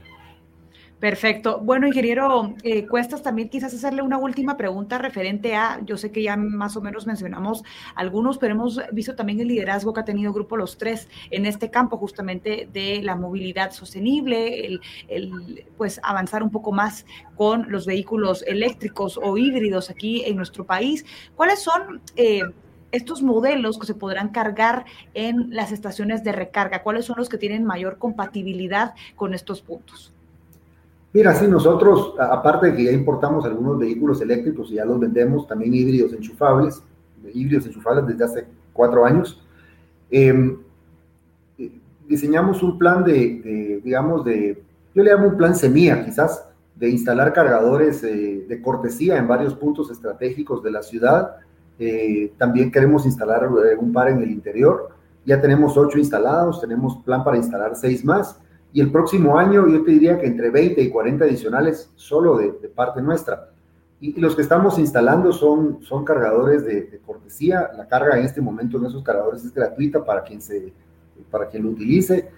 Perfecto. Bueno, ingeniero eh, Cuestas, también quizás hacerle una última pregunta referente a, yo sé que ya más o menos mencionamos algunos, pero hemos visto también el liderazgo que ha tenido Grupo Los Tres en este campo justamente de la movilidad sostenible, el, pues avanzar un poco más con los vehículos eléctricos o híbridos aquí en nuestro país. ¿Cuáles son... Eh, estos modelos que se podrán cargar en las estaciones de recarga, ¿cuáles son los que tienen mayor compatibilidad con estos puntos? Mira, sí, nosotros, aparte de que ya importamos algunos vehículos eléctricos y ya los vendemos, también híbridos enchufables, híbridos enchufables desde hace cuatro años, em, diseñamos un plan de, digamos, de, yo le llamo un plan semilla quizás, de instalar cargadores eh, de cortesía en varios puntos estratégicos de la ciudad. Eh, también queremos instalar eh, un par en el interior. Ya tenemos ocho instalados, tenemos plan para instalar seis más y el próximo año yo te diría que entre 20 y 40 adicionales solo de, parte nuestra. Y, los que estamos instalando son, son cargadores de, cortesía. La carga en este momento en esos cargadores es gratuita para quien, se, para quien lo utilice.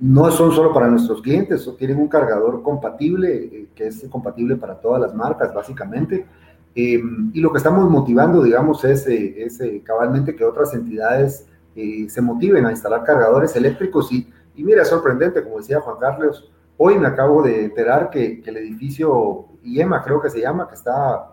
No son solo para nuestros clientes, tienen un cargador compatible, eh, que es compatible para todas las marcas, básicamente. Eh, y lo que estamos motivando, digamos, es, eh, es cabalmente que otras entidades se motiven a instalar cargadores eléctricos y y mira, es sorprendente, como decía Juan Carlos, hoy me acabo de enterar que, el edificio IEMA, creo que se llama, que está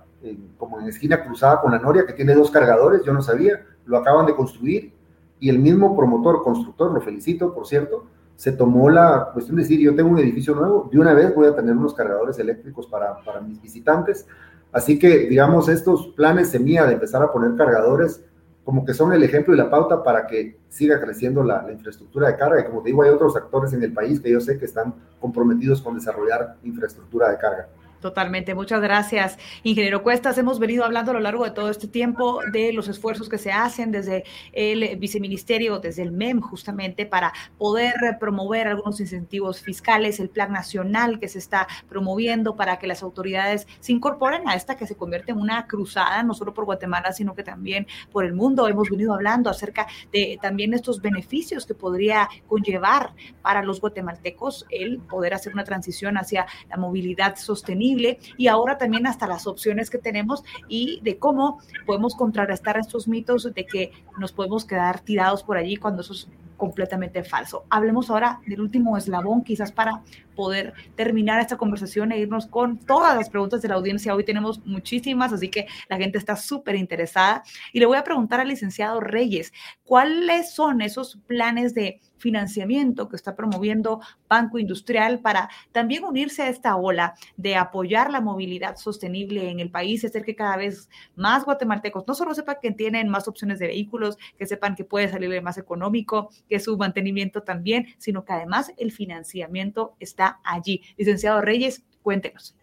como en esquina cruzada con la Noria, que tiene dos cargadores, yo no sabía, lo acaban de construir y el mismo promotor, constructor, lo felicito, por cierto, se tomó la cuestión de decir, yo tengo un edificio nuevo, de una vez voy a tener unos cargadores eléctricos para, para mis visitantes. Así que, digamos, estos planes semilla de empezar a poner cargadores como que son el ejemplo y la pauta para que siga creciendo la, infraestructura de carga. Y como te digo, hay otros actores en el país que yo sé que están comprometidos con desarrollar infraestructura de carga. Totalmente, muchas gracias, ingeniero Cuestas. Hemos venido hablando a lo largo de todo este tiempo de los esfuerzos que se hacen desde el viceministerio, desde el MEM, justamente para poder promover algunos incentivos fiscales, el plan nacional que se está promoviendo para que las autoridades se incorporen a esta que se convierte en una cruzada, no solo por Guatemala, sino que también por el mundo. Hemos venido hablando acerca de también estos beneficios que podría conllevar para los guatemaltecos el poder hacer una transición hacia la movilidad sostenible y ahora también hasta las opciones que tenemos y de cómo podemos contrarrestar estos mitos de que nos podemos quedar tirados por allí cuando eso es completamente falso. Hablemos ahora del último eslabón, quizás para poder terminar esta conversación e irnos con todas las preguntas de la audiencia. Hoy tenemos muchísimas, así que la gente está súper interesada. Y le voy a preguntar al licenciado Reyes, ¿cuáles son esos planes de financiamiento que está promoviendo Banco Industrial para también unirse a esta ola de apoyar la movilidad sostenible en el país y hacer que cada vez más guatemaltecos no solo sepan que tienen más opciones de vehículos, que sepan que puede salirle más económico, que su mantenimiento también, sino que además el financiamiento está allí. Licenciado Reyes, cuéntenos.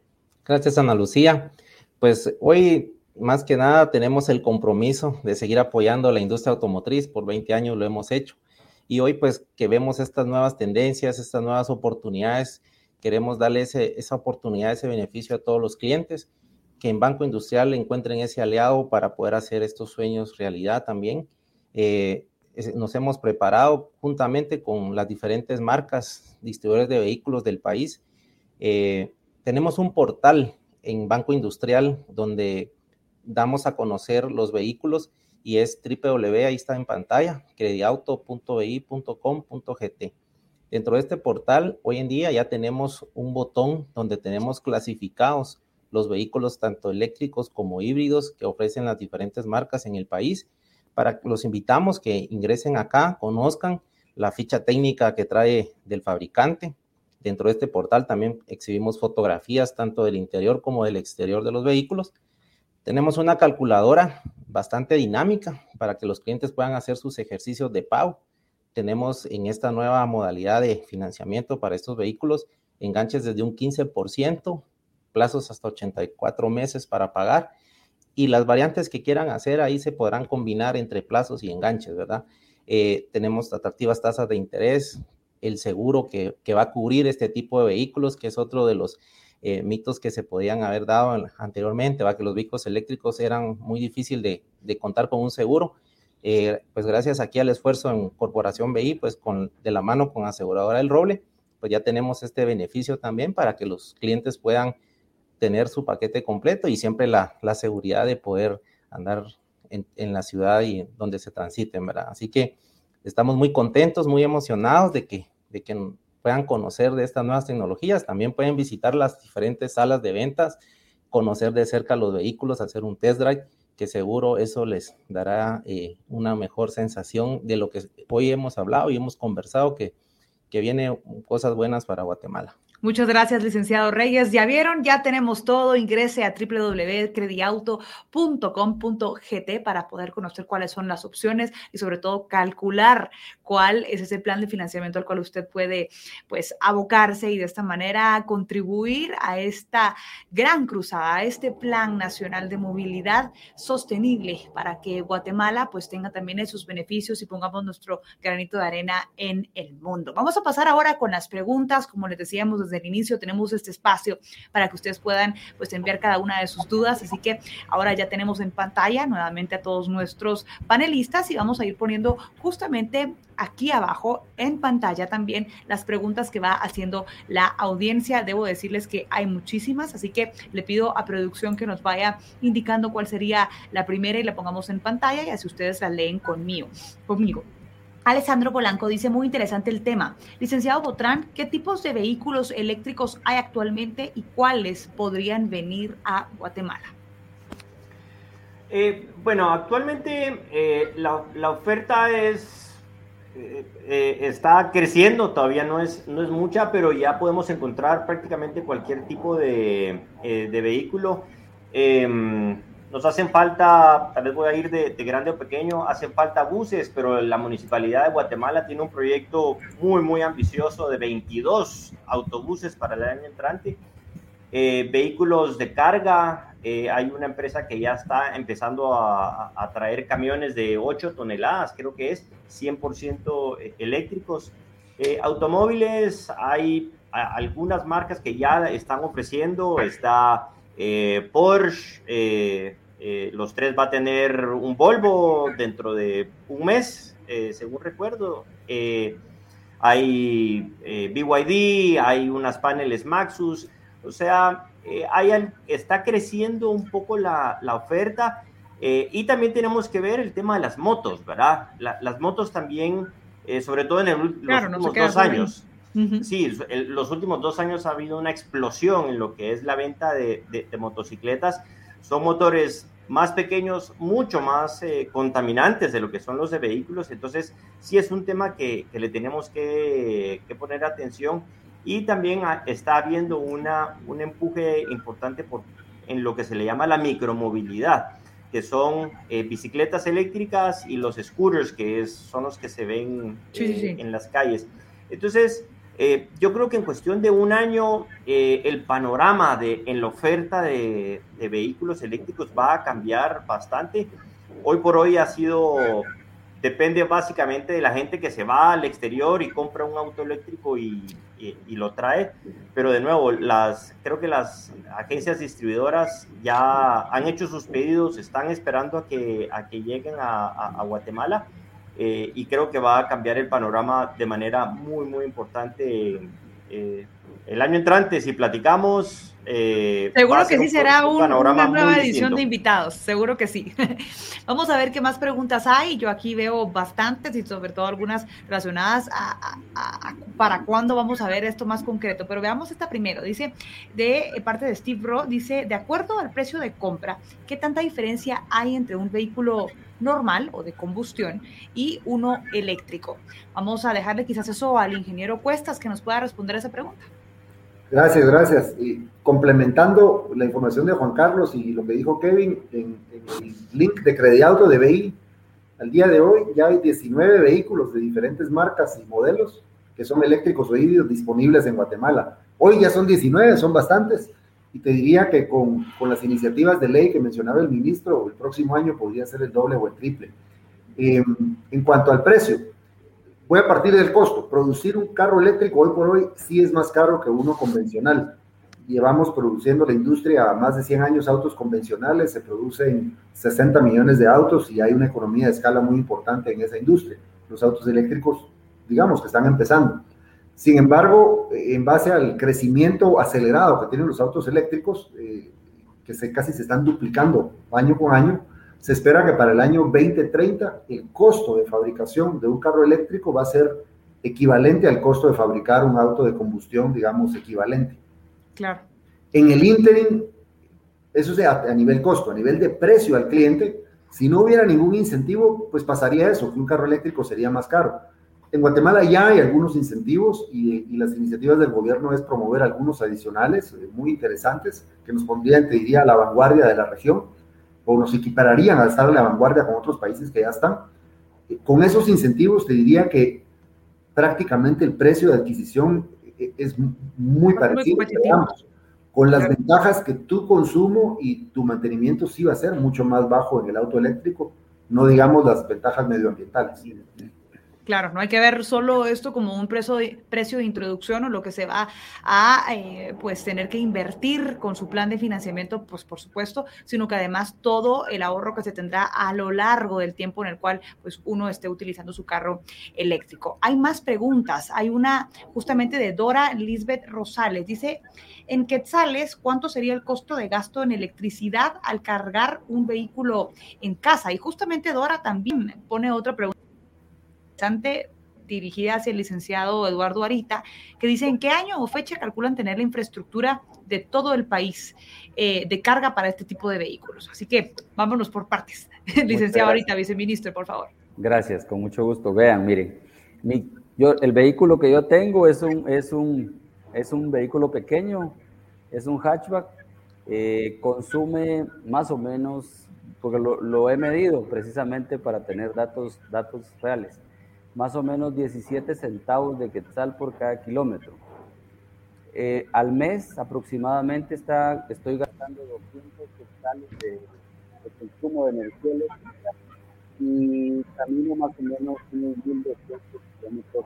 Gracias, Ana Lucía. Pues hoy más que nada tenemos el compromiso de seguir apoyando la industria automotriz. Por 20 años lo hemos hecho. Y hoy pues que vemos estas nuevas tendencias, estas nuevas oportunidades, queremos darle esa oportunidad, ese beneficio a todos los clientes, que en Banco Industrial encuentren ese aliado para poder hacer estos sueños realidad también. Eh, nos hemos preparado juntamente con las diferentes marcas, distribuidores de vehículos del país. Eh, tenemos un portal en Banco Industrial donde damos a conocer los vehículos y es www, ahí está en pantalla, crediauto.bi.com.gt. Dentro de este portal, hoy en día ya tenemos un botón donde tenemos clasificados los vehículos tanto eléctricos como híbridos que ofrecen las diferentes marcas en el país. Para los invitamos que ingresen acá, conozcan la ficha técnica que trae del fabricante. Dentro de este portal también exhibimos fotografías tanto del interior como del exterior de los vehículos. Tenemos una calculadora bastante dinámica para que los clientes puedan hacer sus ejercicios de pago tenemos en esta nueva modalidad de financiamiento para estos vehículos enganches desde un 15%, plazos hasta 84 meses para pagar y las variantes que quieran hacer ahí se podrán combinar entre plazos y enganches, ¿verdad? Eh, tenemos atractivas tasas de interés, el seguro que, va a cubrir este tipo de vehículos, que es otro de los eh, mitos que se podían haber dado anteriormente, va que los vehículos eléctricos eran muy difícil de, de contar con un seguro eh, pues gracias aquí al esfuerzo en Corporación BI, pues con, de la mano con Aseguradora del Roble, pues ya tenemos este beneficio también para que los clientes puedan tener su paquete completo y siempre la, la seguridad de poder andar en, la ciudad y donde se transiten, ¿verdad? Así que estamos muy contentos, muy emocionados de que, de que puedan conocer de estas nuevas tecnologías. También pueden visitar las diferentes salas de ventas, conocer de cerca los vehículos, hacer un test drive que seguro eso les dará eh, una mejor sensación de lo que hoy hemos hablado y hemos conversado, que, que viene cosas buenas para Guatemala. Muchas gracias, licenciado Reyes. Ya vieron, ya tenemos todo. Ingrese a www.crediauto.com.gt para poder conocer cuáles son las opciones y sobre todo calcular cuál es ese plan de financiamiento al cual usted puede pues abocarse y de esta manera contribuir a esta gran cruzada, a este plan nacional de movilidad sostenible para que Guatemala pues tenga también esos beneficios y pongamos nuestro granito de arena en el mundo. Vamos a pasar ahora con las preguntas, como les decíamos desde el inicio tenemos este espacio para que ustedes puedan pues enviar cada una de sus dudas. Así que ahora ya tenemos en pantalla nuevamente a todos nuestros panelistas y vamos a ir poniendo justamente aquí abajo en pantalla también las preguntas que va haciendo la audiencia. Debo decirles que hay muchísimas, así que le pido a producción que nos vaya indicando cuál sería la primera y la pongamos en pantalla y así ustedes la leen conmigo. conmigo. Alessandro Polanco dice, muy interesante el tema. Licenciado Botrán, ¿qué tipos de vehículos eléctricos hay actualmente y cuáles podrían venir a Guatemala? Eh, bueno, actualmente eh, la, oferta es, eh, está creciendo, todavía no es, no es mucha, pero ya podemos encontrar prácticamente cualquier tipo de, de vehículo. Em, nos hacen falta, tal vez voy a ir de, grande o pequeño, hacen falta buses, pero la Municipalidad de Guatemala tiene un proyecto muy, muy ambicioso de 22 autobuses para el año entrante. Eh, vehículos de carga, eh, hay una empresa que ya está empezando a, traer camiones de 8 toneladas, creo que es 100% eh, eléctricos. automóviles, hay algunas marcas que ya están ofreciendo, está eh, Porsche, eh, eh, los tres va a tener un Volvo dentro de un mes, según recuerdo. hay BYD, hay unas paneles Maxus, o sea, hay, está creciendo un poco la, la oferta. y también tenemos que ver el tema de las motos, ¿verdad? las motos también, sobre todo en los últimos dos años, Sí, los últimos dos años ha habido una explosión en lo que es la venta de, motocicletas. Son motores más pequeños, mucho más eh, contaminantes de lo que son los de vehículos. Entonces, sí es un tema que, le tenemos que, poner atención. Y también está habiendo una, un empuje importante por, en lo que se le llama la micromovilidad, que son eh, bicicletas eléctricas y los scooters, que es, son los que se ven eh, en las calles. Entonces, eh, yo creo que en cuestión de un año eh, el panorama de, en la oferta de, vehículos eléctricos va a cambiar bastante. Hoy por hoy ha sido depende básicamente de la gente que se va al exterior y compra un auto eléctrico y, y, lo trae. Pero de nuevo, las, creo que las agencias distribuidoras ya han hecho sus pedidos, están esperando a que, a que lleguen a, a, Guatemala eh, y creo que va a cambiar el panorama de manera muy, muy importante. Eh, el año entrante, si platicamos, eh, seguro que sí será una nueva edición de invitados, seguro que sí. [laughs] Vamos a ver qué más preguntas hay. Yo aquí veo bastantes y sobre todo algunas relacionadas a, para cuándo vamos a ver esto más concreto. Pero veamos esta primero. Dice, de parte de Steve Rowe, dice, de acuerdo al precio de compra, ¿qué tanta diferencia hay entre un vehículo normal o de combustión y uno eléctrico? Vamos a dejarle quizás eso al ingeniero Cuestas que nos pueda responder esa pregunta. Gracias, gracias. Y complementando la información de Juan Carlos y lo que dijo Kevin, en, el link de Crediauto de BI, al día de hoy ya hay 19 vehículos de diferentes marcas y modelos que son eléctricos o híbridos disponibles en Guatemala. Hoy ya son 19, son bastantes. Y te diría que con, con las iniciativas de ley que mencionaba el ministro, el próximo año podría ser el doble o el triple. Eh, en cuanto al precio, Voy a partir del costo. Producir un carro eléctrico hoy por hoy sí es más caro que uno convencional. Llevamos produciendo la industria más de 100 años autos convencionales, se producen 60 millones de autos y hay una economía de escala muy importante en esa industria. Los autos eléctricos, digamos que están empezando. Sin embargo, en base al crecimiento acelerado que tienen los autos eléctricos, eh, que casi se están duplicando año con año, se espera que para el año 2030 el costo de fabricación de un carro eléctrico va a ser equivalente al costo de fabricar un auto de combustión, digamos, equivalente. Claro. En el interim, eso es a, nivel costo, a nivel de precio al cliente, si no hubiera ningún incentivo, pues pasaría eso, que un carro eléctrico sería más caro. En Guatemala ya hay algunos incentivos y, y las iniciativas del gobierno es promover algunos adicionales eh, muy interesantes que nos pondrían, te diría, a la vanguardia de la región o nos equipararían a estar a la vanguardia con otros países que ya están. Con esos incentivos te diría que prácticamente el precio de adquisición es muy parecido, con las ventajas que tu consumo y tu mantenimiento sí va a ser mucho más bajo en el auto eléctrico, no digamos las ventajas medioambientales. Claro, no hay que ver solo esto como un precio de, precio de introducción o lo que se va a eh, pues tener que invertir con su plan de financiamiento, pues por supuesto, sino que además todo el ahorro que se tendrá a lo largo del tiempo en el cual pues uno esté utilizando su carro eléctrico. Hay más preguntas. Hay una justamente de Dora Lisbeth Rosales. Dice, en quetzales, ¿cuánto sería el costo de gasto en electricidad al cargar un vehículo en casa? Y justamente Dora también pone otra pregunta dirigida hacia el licenciado Eduardo Arita, que dice en qué año o fecha calculan tener la infraestructura de todo el país eh, de carga para este tipo de vehículos. Así que vámonos por partes. [laughs] licenciado Arita, viceministro, por favor. Gracias, con mucho gusto. Vean, miren, yo, el vehículo que yo tengo es un, es un, es un vehículo pequeño, es un hatchback, eh, consume más o menos, porque lo, lo, he medido precisamente para tener datos, datos reales más o menos 17 centavos de quetzal por cada kilómetro. Eh, al mes aproximadamente está, estoy gastando 200 quetzales de, consumo de energía eléctrica y camino más o menos unos 1.200 kilómetros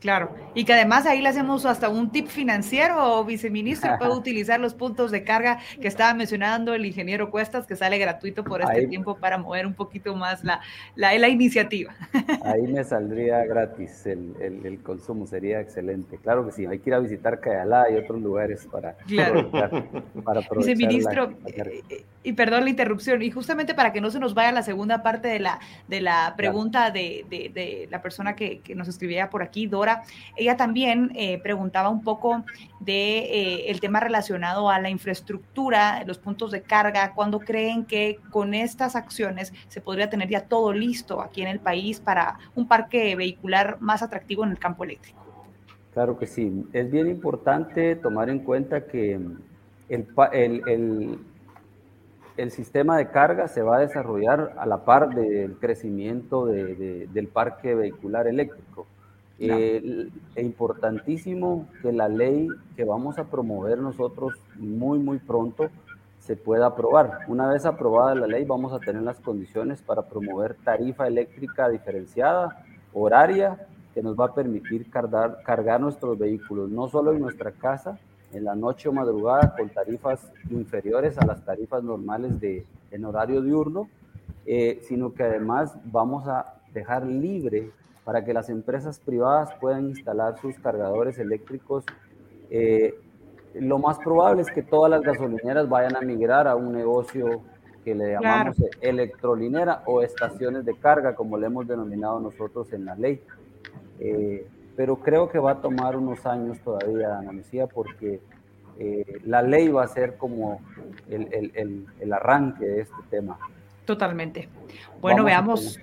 Claro, y que además ahí le hacemos hasta un tip financiero, viceministro, puede [laughs] utilizar los puntos de carga que estaba mencionando el ingeniero Cuestas, que sale gratuito por este tiempo para mover un poquito más la, la, la iniciativa. [laughs] Ahí me saldría gratis el, el, consumo, sería excelente. Claro que sí, hay que ir a visitar Cayalá y otros lugares para, claro. para, Viceministro, eh, eh, y perdón la interrupción, y justamente para que no se nos vaya la segunda parte de la, de la pregunta de, de, de, la persona que, que nos escribía por aquí, Dora, ella también eh, preguntaba un poco de eh, el tema relacionado a la infraestructura, los puntos de carga, cuándo creen que con estas acciones se podría tener ya todo listo aquí en el país para un parque vehicular más atractivo en el campo eléctrico. Claro que sí, es bien importante tomar en cuenta que el, el sistema de carga se va a desarrollar a la par del crecimiento del parque vehicular eléctrico. Eh, es importantísimo que la ley que vamos a promover nosotros muy, muy pronto se pueda aprobar. Una vez aprobada la ley, vamos a tener las condiciones para promover tarifa eléctrica diferenciada, horaria, que nos va a permitir cargar, nuestros vehículos, no solo en nuestra casa, en la noche o madrugada, con tarifas inferiores a las tarifas normales de, en horario diurno, eh, sino que además vamos a dejar libre para que las empresas privadas puedan instalar sus cargadores eléctricos eh, lo más probable es que todas las gasolineras vayan a migrar a un negocio que le llamamos electrolinera o estaciones de carga, como le hemos denominado nosotros en la ley. Eh, pero creo que va a tomar unos años todavía, Ana Lucía, porque eh, la ley va a ser como el, el, el, arranque de este tema. Totalmente. Bueno, veamos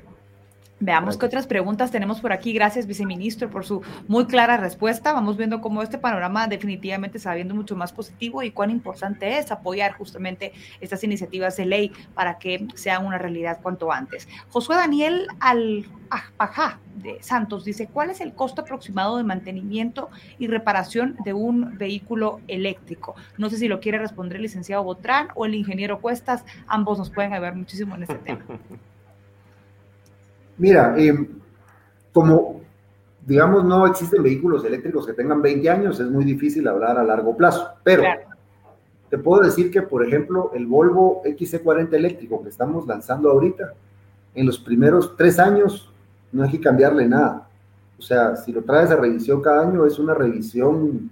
Veamos qué otras preguntas tenemos por aquí. Gracias, viceministro, por su muy clara respuesta. Vamos viendo cómo este panorama definitivamente está viendo mucho más positivo y cuán importante es apoyar justamente estas iniciativas de ley para que sean una realidad cuanto antes. Josué Daniel Alpajá de Santos dice, ¿cuál es el costo aproximado de mantenimiento y reparación de un vehículo eléctrico? No sé si lo quiere responder el licenciado Botrán o el ingeniero Cuestas. Ambos nos pueden ayudar muchísimo en este tema. [laughs] Mira, eh, como digamos no existen vehículos eléctricos que tengan 20 años, es muy difícil hablar a largo plazo, pero te puedo decir que, por ejemplo, el Volvo XC40 eléctrico que estamos lanzando ahorita, en los primeros tres años no hay que cambiarle nada. O sea, si lo traes a revisión cada año, es una revisión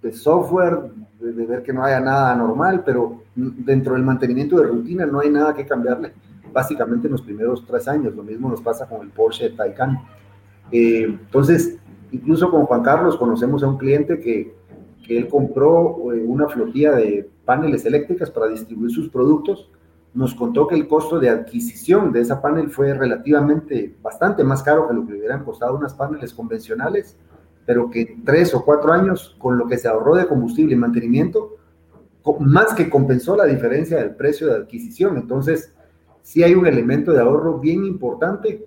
de software, de, de ver que no haya nada anormal, pero dentro del mantenimiento de rutina no hay nada que cambiarle básicamente en los primeros tres años. Lo mismo nos pasa con el Porsche Taycan. Eh, entonces, incluso con Juan Carlos conocemos a un cliente que, que él compró eh, una flotilla de paneles eléctricas para distribuir sus productos. Nos contó que el costo de adquisición de esa panel fue relativamente bastante más caro que lo que hubieran costado unas paneles convencionales, pero que tres o cuatro años con lo que se ahorró de combustible y mantenimiento, más que compensó la diferencia del precio de adquisición. Entonces, sí hay un elemento de ahorro bien importante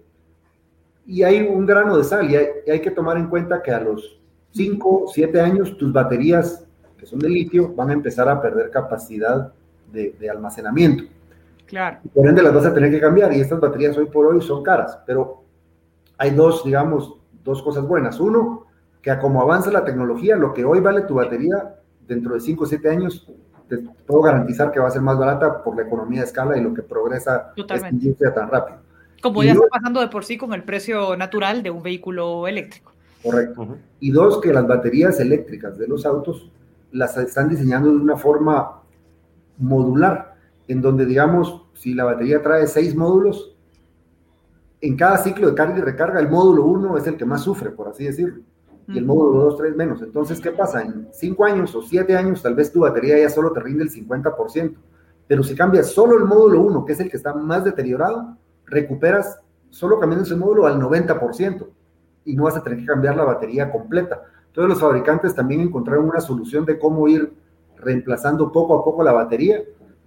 y hay un grano de sal y hay, que tomar en cuenta que a los 5, 7 años tus baterías, que son de litio, van a empezar a perder capacidad de, almacenamiento. Claro. Por ende las vas a tener que cambiar y estas baterías hoy por hoy son caras, pero hay dos, digamos, dos cosas buenas. Uno, que a como avanza la tecnología, lo que hoy vale tu batería dentro de 5 o 7 años te puedo garantizar que va a ser más barata por la economía de escala y lo que progresa esta industria tan rápido. Como ya está pasando de por sí con el precio natural de un vehículo eléctrico. Correcto. Y dos, que las baterías eléctricas de los autos las están diseñando de una forma modular, en donde, digamos, si la batería trae seis módulos, en cada ciclo de carga y recarga, el módulo uno es el que más sufre, por así decirlo y el módulo 2, 3 menos. Entonces, ¿qué pasa? En 5 años o 7 años, tal vez tu batería ya solo te rinde el 50%, pero si cambias solo el módulo 1, que es el que está más deteriorado, recuperas solo cambiando ese módulo al 90% y no vas a tener que cambiar la batería completa. Entonces, los fabricantes también encontraron una solución de cómo ir reemplazando poco a poco la batería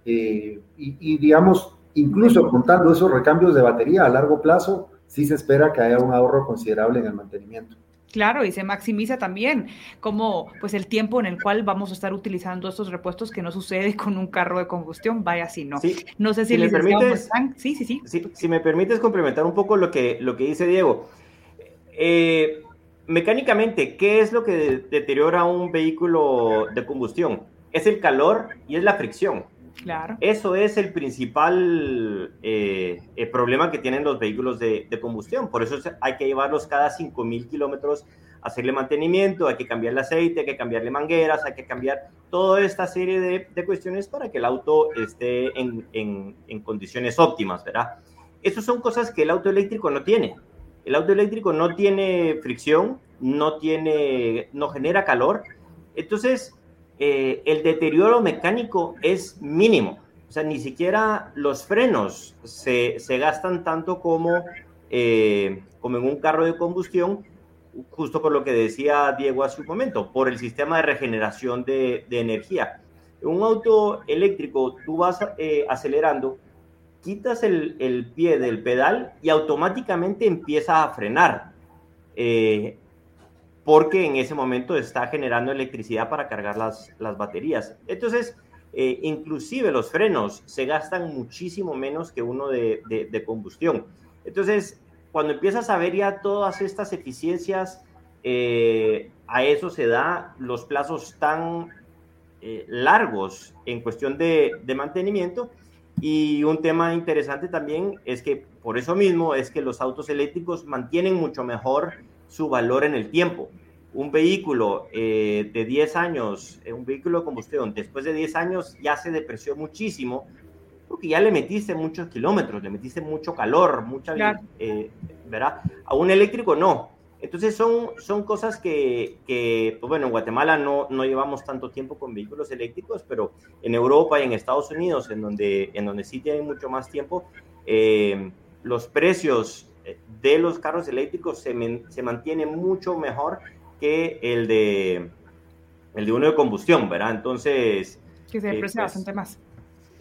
eh, y, y, digamos, incluso contando esos recambios de batería a largo plazo, sí se espera que haya un ahorro considerable en el mantenimiento. Claro, y se maximiza también como pues el tiempo en el cual vamos a estar utilizando estos repuestos que no sucede con un carro de combustión, vaya si no. no sé si, me permites, sí, sí, sí, Si me permites complementar un poco lo que, lo que dice Diego. Eh, mecánicamente, ¿qué es lo que deteriora un vehículo de combustión? Es el calor y es la fricción. Claro. Eso es el principal eh, eh, problema que tienen los vehículos de, combustión. Por eso hay que llevarlos cada 5.000 kilómetros hacerle mantenimiento, hay que cambiar el aceite, hay que cambiarle mangueras, hay que cambiar toda esta serie de, cuestiones para que el auto esté en, condiciones óptimas, ¿verdad? Esas son cosas que el auto eléctrico no tiene. El auto eléctrico no tiene fricción, no, tiene, no genera calor. Entonces, eh, el deterioro mecánico es mínimo. O sea, ni siquiera los frenos se, gastan tanto como, eh, como en un carro de combustión, justo por lo que decía Diego hace un momento, por el sistema de regeneración de, energía. En un auto eléctrico, tú vas eh, acelerando, quitas el, pie del pedal y automáticamente empieza a frenar porque en ese momento está generando electricidad para cargar las, las baterías. Entonces, eh, inclusive los frenos se gastan muchísimo menos que uno de, de, combustión. Entonces, cuando empiezas a ver ya todas estas eficiencias, eh, a eso se da los plazos tan eh, largos en cuestión de, de, mantenimiento. Y un tema interesante también es que por eso mismo es que los autos eléctricos mantienen mucho mejor su valor en el tiempo un vehículo eh, de 10 años, eh, un vehículo de combustión, después de 10 años ya se depreció muchísimo, porque ya le metiste muchos kilómetros, le metiste mucho calor, mucha, eh, ¿verdad? A un eléctrico no. Entonces son, son cosas que, que pues bueno, en Guatemala no, no llevamos tanto tiempo con vehículos eléctricos, pero en Europa y en Estados Unidos, en donde, en donde sí tienen mucho más tiempo, los precios de los carros eléctricos se, se mantienen mucho mejor que el de, el de uno de combustión, ¿verdad? Entonces... Que se aprecia eh, pues, bastante más.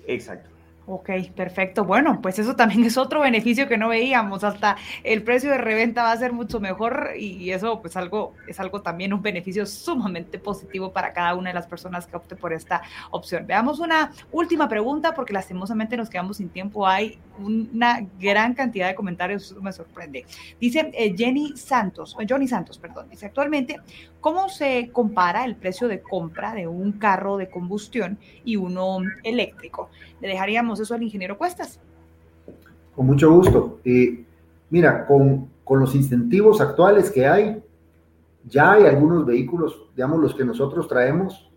Exacto. Ok, perfecto. Bueno, pues eso también [laughs] es otro beneficio que no veíamos. Hasta el precio de reventa va a ser mucho mejor y eso pues algo es algo también un beneficio sumamente positivo para cada una de las personas que opte por esta opción. Veamos una última pregunta porque lastimosamente nos quedamos sin tiempo. Hay una gran cantidad de comentarios, me sorprende. Dice eh, Jenny Santos, Johnny Santos, perdón. Dice actualmente ¿Cómo se compara el precio de compra de un carro de combustión y uno eléctrico? Le dejaríamos eso al ingeniero Cuestas. Con mucho gusto. Mira, con, con, los incentivos actuales que hay, ya hay algunos vehículos, digamos los que nosotros traemos.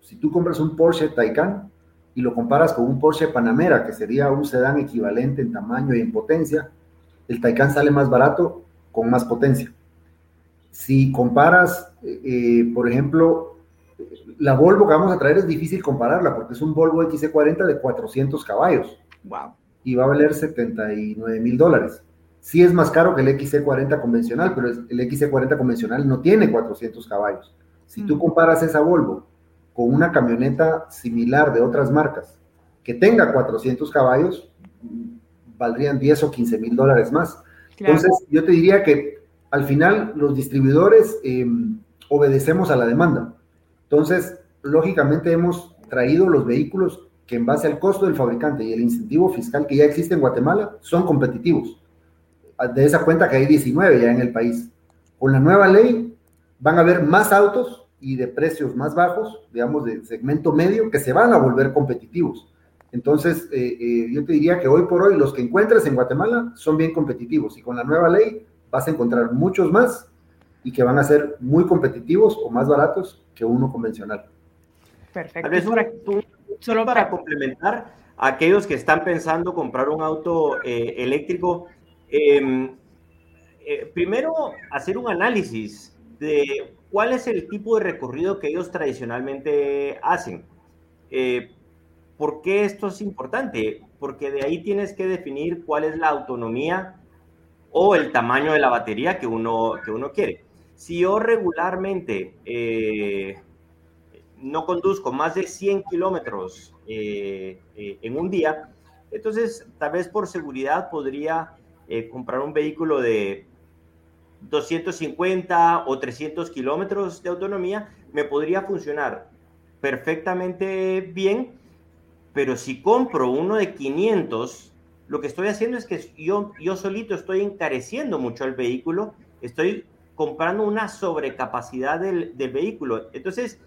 Si tú compras un Porsche Taycan y lo comparas con un Porsche Panamera, que sería un sedán equivalente en tamaño y en potencia, el Taycan sale más barato con más potencia. Si comparas, eh, por ejemplo, la Volvo que vamos a traer es difícil compararla porque es un Volvo XC40 de 400 caballos. Wow. Y va a valer 79 mil dólares. Sí es más caro que el XC40 convencional, pero el XC40 convencional no tiene 400 caballos. Si tú mm. comparas esa Volvo con una camioneta similar de otras marcas que tenga 400 caballos, valdrían 10 o 15 mil dólares más. Entonces, yo te diría que al final los distribuidores em, obedecemos a la demanda. Entonces, lógicamente hemos traído los vehículos que en base al costo del fabricante y el incentivo fiscal que ya existe en Guatemala son competitivos. De esa cuenta que hay 19 ya en el país. Con la nueva ley van a haber más autos y de precios más bajos, digamos de segmento medio, que se van a volver competitivos. Entonces, eh, eh, yo te diría que hoy por hoy los que encuentres en Guatemala son bien competitivos y con la nueva ley vas a encontrar muchos más y que van a ser muy competitivos o más baratos que uno convencional. Perfecto. solo para complementar a aquellos que están pensando comprar un auto eh, eléctrico, em, eh, primero hacer un análisis de cuál es el tipo de recorrido que ellos tradicionalmente hacen. Eh, ¿Por qué esto es importante? Porque de ahí tienes que definir cuál es la autonomía o el tamaño de la batería que uno, que uno quiere. Si yo regularmente eh, no conduzco más de 100 kilómetros eh, eh, en un día, entonces tal vez por seguridad podría comprar un vehículo de 250 o 300 kilómetros de autonomía, me podría funcionar perfectamente bien, pero si compro uno de 500, lo que estoy haciendo es que yo, yo solito estoy encareciendo mucho el vehículo, estoy comprando una sobrecapacidad del, del vehículo. Entonces,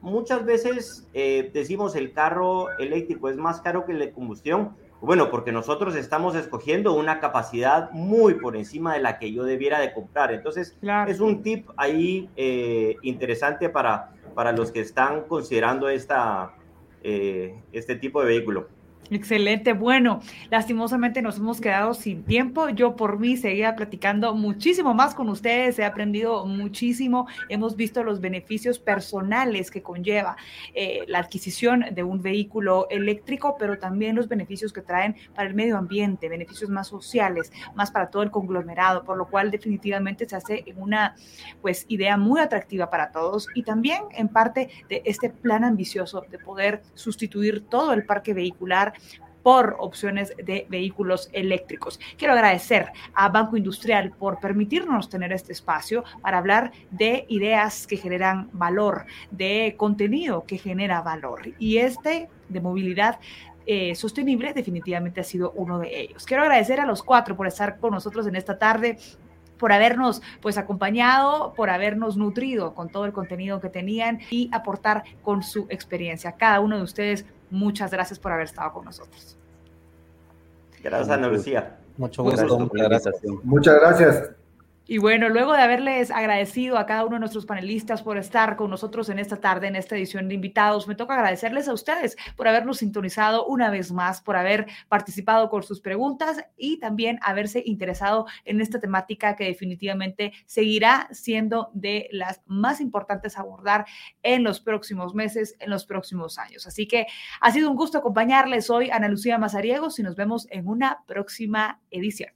muchas veces eh, decimos el carro eléctrico es más caro que el de combustión. Bueno, porque nosotros estamos escogiendo una capacidad muy por encima de la que yo debiera de comprar. Entonces, es un tip ahí eh, interesante para, para los que están considerando esta, eh, este tipo de vehículo. Excelente, bueno, lastimosamente nos hemos quedado sin tiempo. Yo por mí seguía platicando muchísimo más con ustedes, he aprendido muchísimo, hemos visto los beneficios personales que conlleva eh, la adquisición de un vehículo eléctrico, pero también los beneficios que traen para el medio ambiente, beneficios más sociales, más para todo el conglomerado, por lo cual definitivamente se hace una pues idea muy atractiva para todos y también en parte de este plan ambicioso de poder sustituir todo el parque vehicular por opciones de vehículos eléctricos. Quiero agradecer a Banco Industrial por permitirnos tener este espacio para hablar de ideas que generan valor, de contenido que genera valor. Y este de movilidad eh, sostenible definitivamente ha sido uno de ellos. Quiero agradecer a los cuatro por estar con nosotros en esta tarde por habernos pues acompañado, por habernos nutrido con todo el contenido que tenían y aportar con su experiencia. Cada uno de ustedes, muchas gracias por haber estado con nosotros. Gracias, Ana Lucía. Mucho gusto. Muchas gracias. Muchas gracias. Y bueno, luego de haberles agradecido a cada uno de nuestros panelistas por estar con nosotros en esta tarde, en esta edición de invitados, me toca agradecerles a ustedes por habernos sintonizado una vez más, por haber participado con sus preguntas y también haberse interesado en esta temática que definitivamente seguirá siendo de las más importantes a abordar en los próximos meses, en los próximos años. Así que ha sido un gusto acompañarles hoy, Ana Lucía Mazariegos, y nos vemos en una próxima edición.